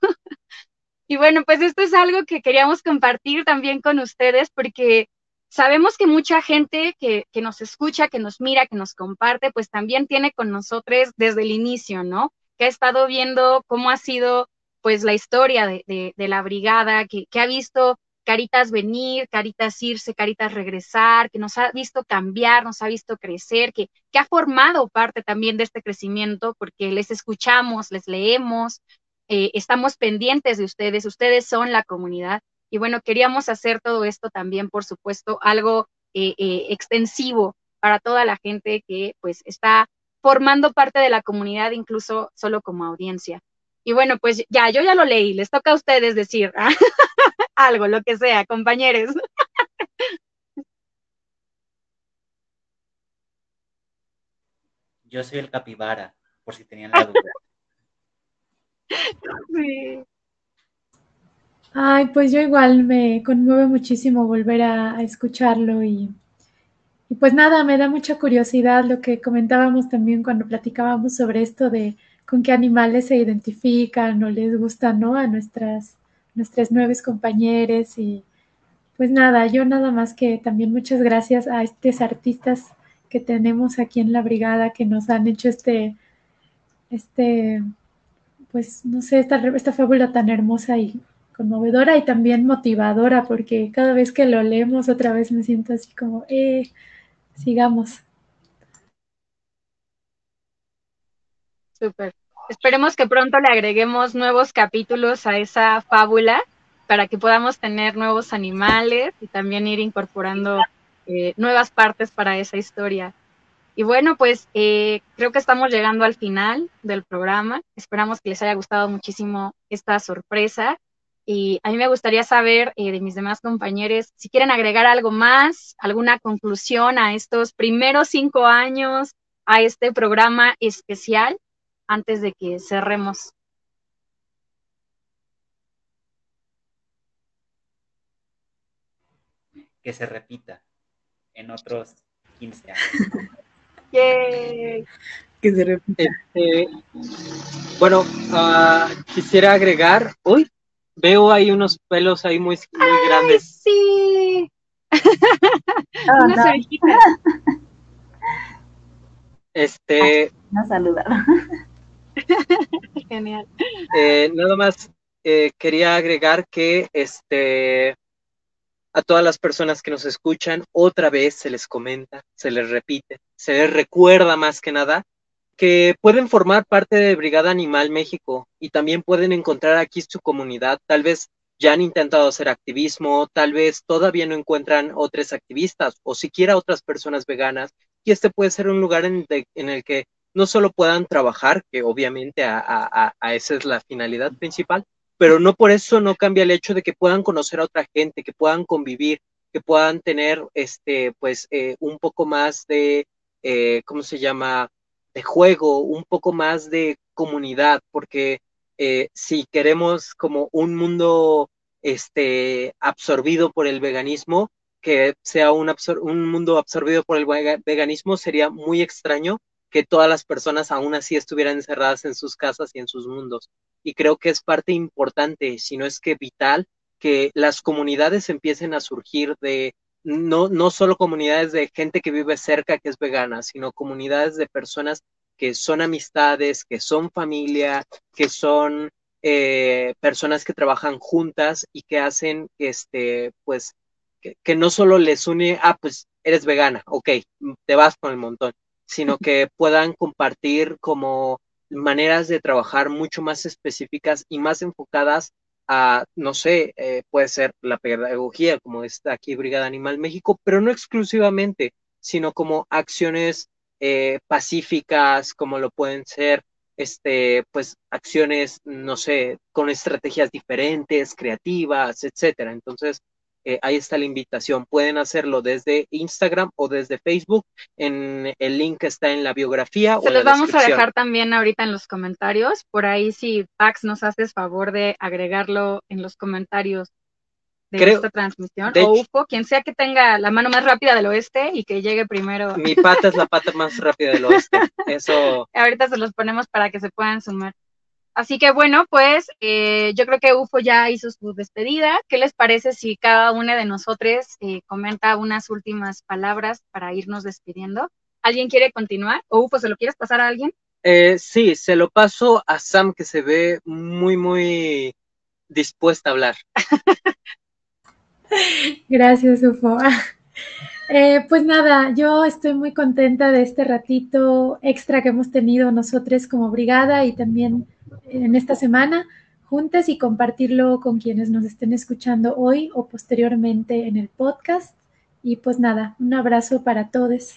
Y bueno, pues esto es algo que queríamos compartir también con ustedes porque sabemos que mucha gente que, nos escucha, que nos mira, que nos comparte, pues también tiene con nosotros desde el inicio, ¿no? Que ha estado viendo cómo ha sido pues la historia de, la brigada, que, que, ha visto caritas venir, caritas irse, caritas regresar, que nos ha visto cambiar, nos ha visto crecer, que, que ha formado parte también de este crecimiento porque les escuchamos, les leemos, eh, estamos pendientes de ustedes, ustedes son la comunidad. Y bueno, queríamos hacer todo esto también, por supuesto, algo eh, eh, extensivo para toda la gente que pues está formando parte de la comunidad, incluso solo como audiencia. Y bueno, pues ya, yo ya lo leí, les toca a ustedes decir ¿ah? algo, lo que sea, compañeros. Yo soy el capibara, por si tenían la duda. Sí. Ay, pues yo igual me conmueve muchísimo volver a, a escucharlo y, y pues nada, me da mucha curiosidad lo que comentábamos también cuando platicábamos sobre esto de con qué animales se identifican o les gustan, ¿no? A nuestras, nuestras nuevas compañeras y pues nada, yo nada más que también muchas gracias a estos artistas que tenemos aquí en la brigada que nos han hecho este, este, pues no sé, esta, esta fábula tan hermosa y conmovedora y también motivadora, porque cada vez que lo leemos otra vez me siento así como, eh, sigamos. Súper. Esperemos que pronto le agreguemos nuevos capítulos a esa fábula para que podamos tener nuevos animales y también ir incorporando eh, nuevas partes para esa historia. Y bueno, pues eh, creo que estamos llegando al final del programa. Esperamos que les haya gustado muchísimo esta sorpresa. Y a mí me gustaría saber eh, de mis demás compañeros si quieren agregar algo más, alguna conclusión a estos primeros cinco años, a este programa especial, antes de que cerremos. Que se repita en otros 15 años. Yay. Que se repita. Este, bueno, uh, quisiera agregar, uy, veo ahí unos pelos ahí muy, muy Ay, grandes. Sí. Oh, Unas orejitas. Este, No saludar. Genial. eh, nada más eh, quería agregar que este a todas las personas que nos escuchan, otra vez se les comenta, se les repite, se les recuerda más que nada que pueden formar parte de Brigada Animal México y también pueden encontrar aquí su comunidad. Tal vez ya han intentado hacer activismo, tal vez todavía no encuentran otros activistas o siquiera otras personas veganas. Y este puede ser un lugar en, el que no solo puedan trabajar, que obviamente a, a, a esa es la finalidad principal, pero no por eso no cambia el hecho de que puedan conocer a otra gente, que puedan convivir, que puedan tener este, pues, eh, un poco más de, eh, ¿cómo se llama? de juego, un poco más de comunidad, porque eh, si queremos como un mundo este, absorbido por el veganismo, que sea un, absor un mundo absorbido por el veganismo, sería muy extraño que todas las personas aún así estuvieran encerradas en sus casas y en sus mundos. Y creo que es parte importante, si no es que vital, que las comunidades empiecen a surgir de no, no solo comunidades de gente que vive cerca que es vegana, sino comunidades de personas que son amistades, que son familia, que son eh, personas que trabajan juntas y que hacen, este, pues, que, no solo les une, ah, pues eres vegana, ok, te vas con el montón, sino que puedan compartir como maneras de trabajar mucho más específicas y más enfocadas a, no sé, eh, puede ser la pedagogía, como está aquí Brigada Animal México, pero no exclusivamente, sino como acciones eh, pacíficas, como lo pueden ser, este, pues, acciones, no sé, con estrategias diferentes, creativas, etcétera. Entonces, eh, ahí está la invitación. Pueden hacerlo desde Instagram o desde Facebook. En el link está en la biografía. Se los vamos a dejar también ahorita en los comentarios. Por ahí, si Pax nos haces favor de agregarlo en los comentarios de Creo, esta transmisión. De o hecho, UFO, quien sea que tenga la mano más rápida del oeste y que llegue primero. Mi pata es la pata más rápida del oeste. Eso. ahorita se los ponemos para que se puedan sumar. Así que bueno, pues eh, yo creo que UFO ya hizo su despedida. ¿Qué les parece si cada una de nosotros eh, comenta unas últimas palabras para irnos despidiendo? ¿Alguien quiere continuar? ¿O UFO, se lo quieres pasar a alguien? Eh, sí, se lo paso a Sam, que se ve muy, muy dispuesta a hablar. Gracias, UFO. Eh, pues nada, yo estoy muy contenta de este ratito extra que hemos tenido nosotros como brigada y también en esta semana juntas y compartirlo con quienes nos estén escuchando hoy o posteriormente en el podcast. Y pues nada, un abrazo para todos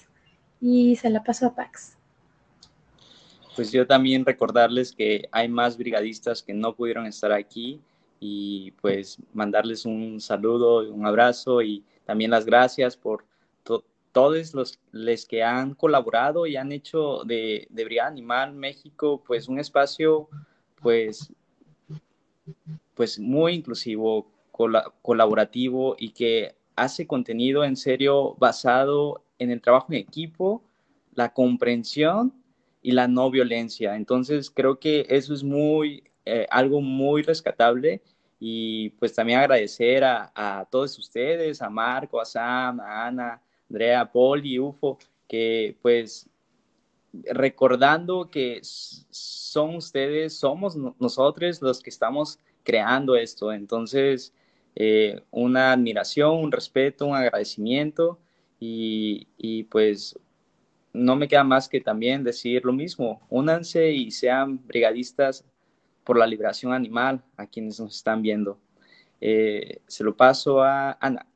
y se la paso a Pax. Pues yo también recordarles que hay más brigadistas que no pudieron estar aquí y pues mandarles un saludo, un abrazo y también las gracias por todos los les que han colaborado y han hecho de, de Brigada Animal México pues un espacio pues pues muy inclusivo, colaborativo y que hace contenido en serio basado en el trabajo en equipo, la comprensión y la no violencia. Entonces creo que eso es muy, eh, algo muy rescatable y pues también agradecer a, a, todos ustedes, a Marco, a Sam, a Ana, Andrea, Paul y UFO, que pues recordando que son ustedes, somos nosotros los que estamos creando esto. Entonces, eh, una admiración, un respeto, un agradecimiento y, pues no me queda más que también decir lo mismo, únanse y sean brigadistas por la liberación animal a quienes nos están viendo. Eh, se lo paso a Ana.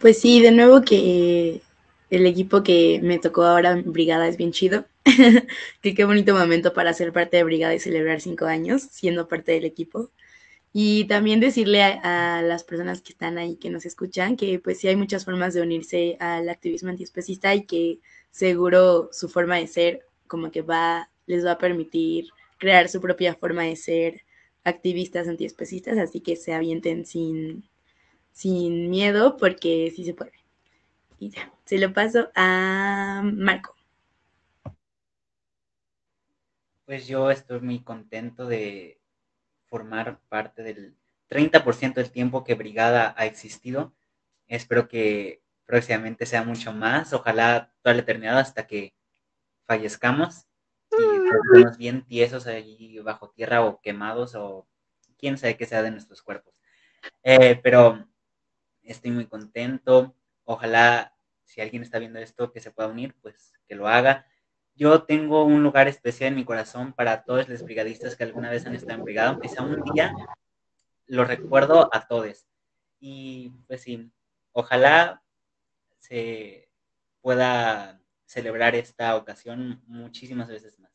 Pues sí, de nuevo que el equipo que me tocó ahora en Brigada es bien chido. que qué bonito momento para ser parte de Brigada y celebrar cinco años siendo parte del equipo. Y también decirle a, a, las personas que están ahí, que nos escuchan, que pues sí hay muchas formas de unirse al activismo antiespecista y que seguro su forma de ser como que va, les va a permitir crear su propia forma de ser activistas antiespecistas, así que se avienten sin, sin miedo porque sí se puede. Y ya, se lo paso a Marco. Pues yo estoy muy contento de formar parte del 30% del tiempo que Brigada ha existido. Espero que próximamente sea mucho más, ojalá toda la eternidad hasta que fallezcamos y estemos bien tiesos allí bajo tierra o quemados o quién sabe qué sea de nuestros cuerpos. Eh, pero estoy muy contento. Ojalá si alguien está viendo esto que se pueda unir, pues que lo haga. Yo tengo un lugar especial en mi corazón para todos los brigadistas que alguna vez han estado en brigada, aunque sea un día, lo recuerdo a todos. Y pues sí, ojalá se pueda celebrar esta ocasión muchísimas veces más.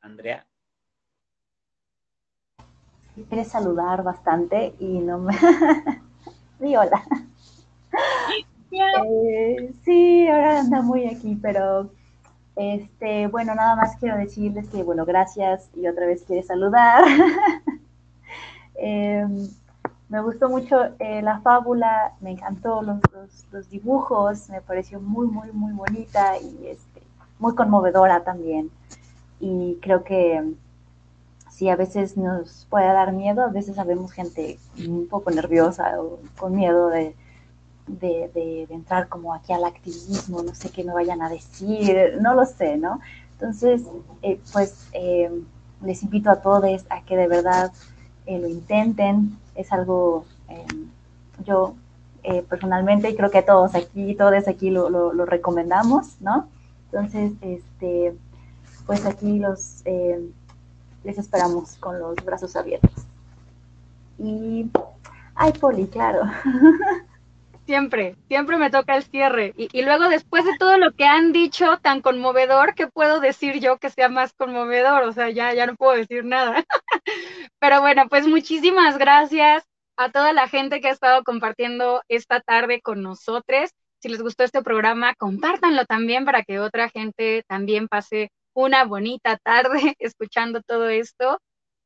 Andrea. Quieres saludar bastante y no me... sí, hola. Eh, sí, ahora anda muy aquí, pero este, bueno, nada más quiero decirles que, bueno, gracias y otra vez quiere saludar. eh, me gustó mucho eh, la fábula, me encantó los, los, los, dibujos, me pareció muy, muy, muy bonita y este, muy conmovedora también. Y creo que sí, a veces nos puede dar miedo, a veces sabemos gente un poco nerviosa o con miedo de, de, entrar como aquí al activismo, no sé qué me vayan a decir, no lo sé, ¿no? Entonces, eh, pues eh, les invito a todos a que de verdad eh, lo intenten, es algo, yo personalmente y creo que todos aquí, todos aquí lo, lo, lo, recomendamos, ¿no? Entonces, este, pues aquí los, les esperamos con los brazos abiertos. Y, ay, Poli, claro. siempre, siempre me toca el cierre. Y, luego después de todo lo que han dicho tan conmovedor, ¿qué puedo decir yo que sea más conmovedor? O sea, ya, ya no puedo decir nada. Pero bueno, pues muchísimas gracias a toda la gente que ha estado compartiendo esta tarde con nosotros. Si les gustó este programa, compártanlo también para que otra gente también pase una bonita tarde escuchando todo esto.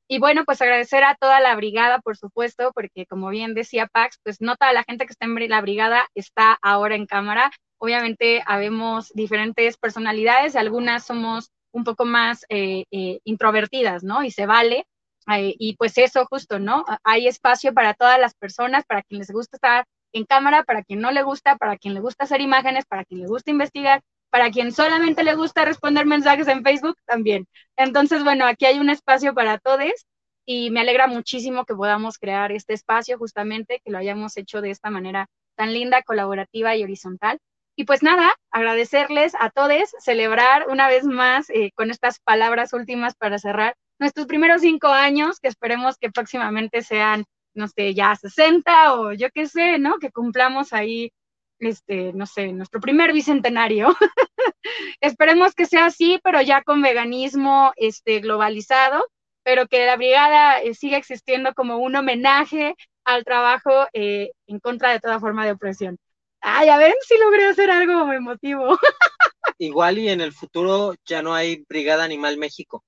Y bueno, pues agradecer a toda la brigada, por supuesto, porque como bien decía Pax, pues no toda la gente que está en la brigada está ahora en cámara. Obviamente habemos diferentes personalidades, algunas somos un poco más eh, eh, introvertidas, ¿no? Y se vale. Eh, y pues eso justo, ¿no? Hay espacio para todas las personas, para quien les gusta estar en cámara, para quien no le gusta, para quien le gusta hacer imágenes, para quien le gusta investigar, para quien solamente le gusta responder mensajes en Facebook, también. Entonces, bueno, aquí hay un espacio para todos y me alegra muchísimo que podamos crear este espacio, justamente, que lo hayamos hecho de esta manera tan linda, colaborativa y horizontal. Y pues nada, agradecerles a todos, celebrar una vez más eh, con estas palabras últimas para cerrar nuestros primeros cinco años, que esperemos que próximamente sean, no sé, ya 60 o yo qué sé, ¿no? Que cumplamos ahí este, no sé, nuestro primer bicentenario. Esperemos que sea así, pero ya con veganismo este, globalizado, pero que la brigada eh, siga existiendo como un homenaje al trabajo eh, en contra de toda forma de opresión. Ay, a ver si logré hacer algo emotivo. igual y en el futuro ya no hay Brigada Animal México,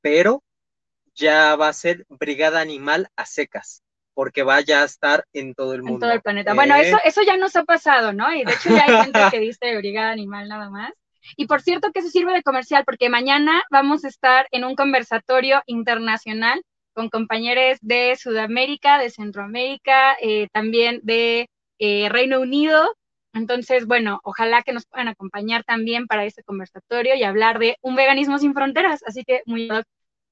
pero ya va a ser Brigada Animal a secas, porque va ya a estar en todo el mundo. En todo el planeta. Bueno, Eh, eso, eso ya nos ha pasado, ¿no? Y de hecho ya hay gente que dice Brigada Animal nada más. Y por cierto que eso sirve de comercial, porque mañana vamos a estar en un conversatorio internacional con compañeros de Sudamérica, de Centroamérica, eh, también de eh, Reino Unido. Entonces, bueno, ojalá que nos puedan acompañar también para este conversatorio y hablar de un veganismo sin fronteras. Así que muy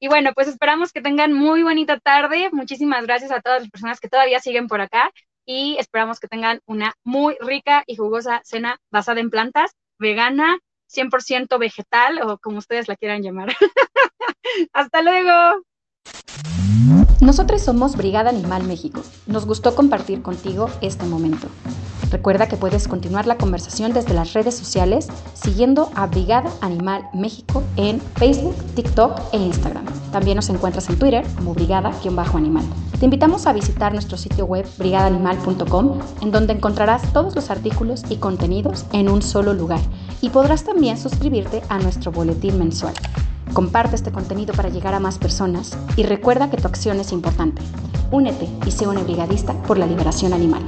y bueno, pues esperamos que tengan muy bonita tarde. Muchísimas gracias a todas las personas que todavía siguen por acá y esperamos que tengan una muy rica y jugosa cena basada en plantas, vegana, 100% vegetal o como ustedes la quieran llamar. Hasta luego. Nosotros somos Brigada Animal México. Nos gustó compartir contigo este momento. Recuerda que puedes continuar la conversación desde las redes sociales siguiendo a Brigada Animal México en Facebook, TikTok e Instagram. También nos encuentras en Twitter como brigada-animal. Te invitamos a visitar nuestro sitio web brigadanimal.com en donde encontrarás todos los artículos y contenidos en un solo lugar y podrás también suscribirte a nuestro boletín mensual. Comparte este contenido para llegar a más personas y recuerda que tu acción es importante. Únete y sé una brigadista por la liberación animal.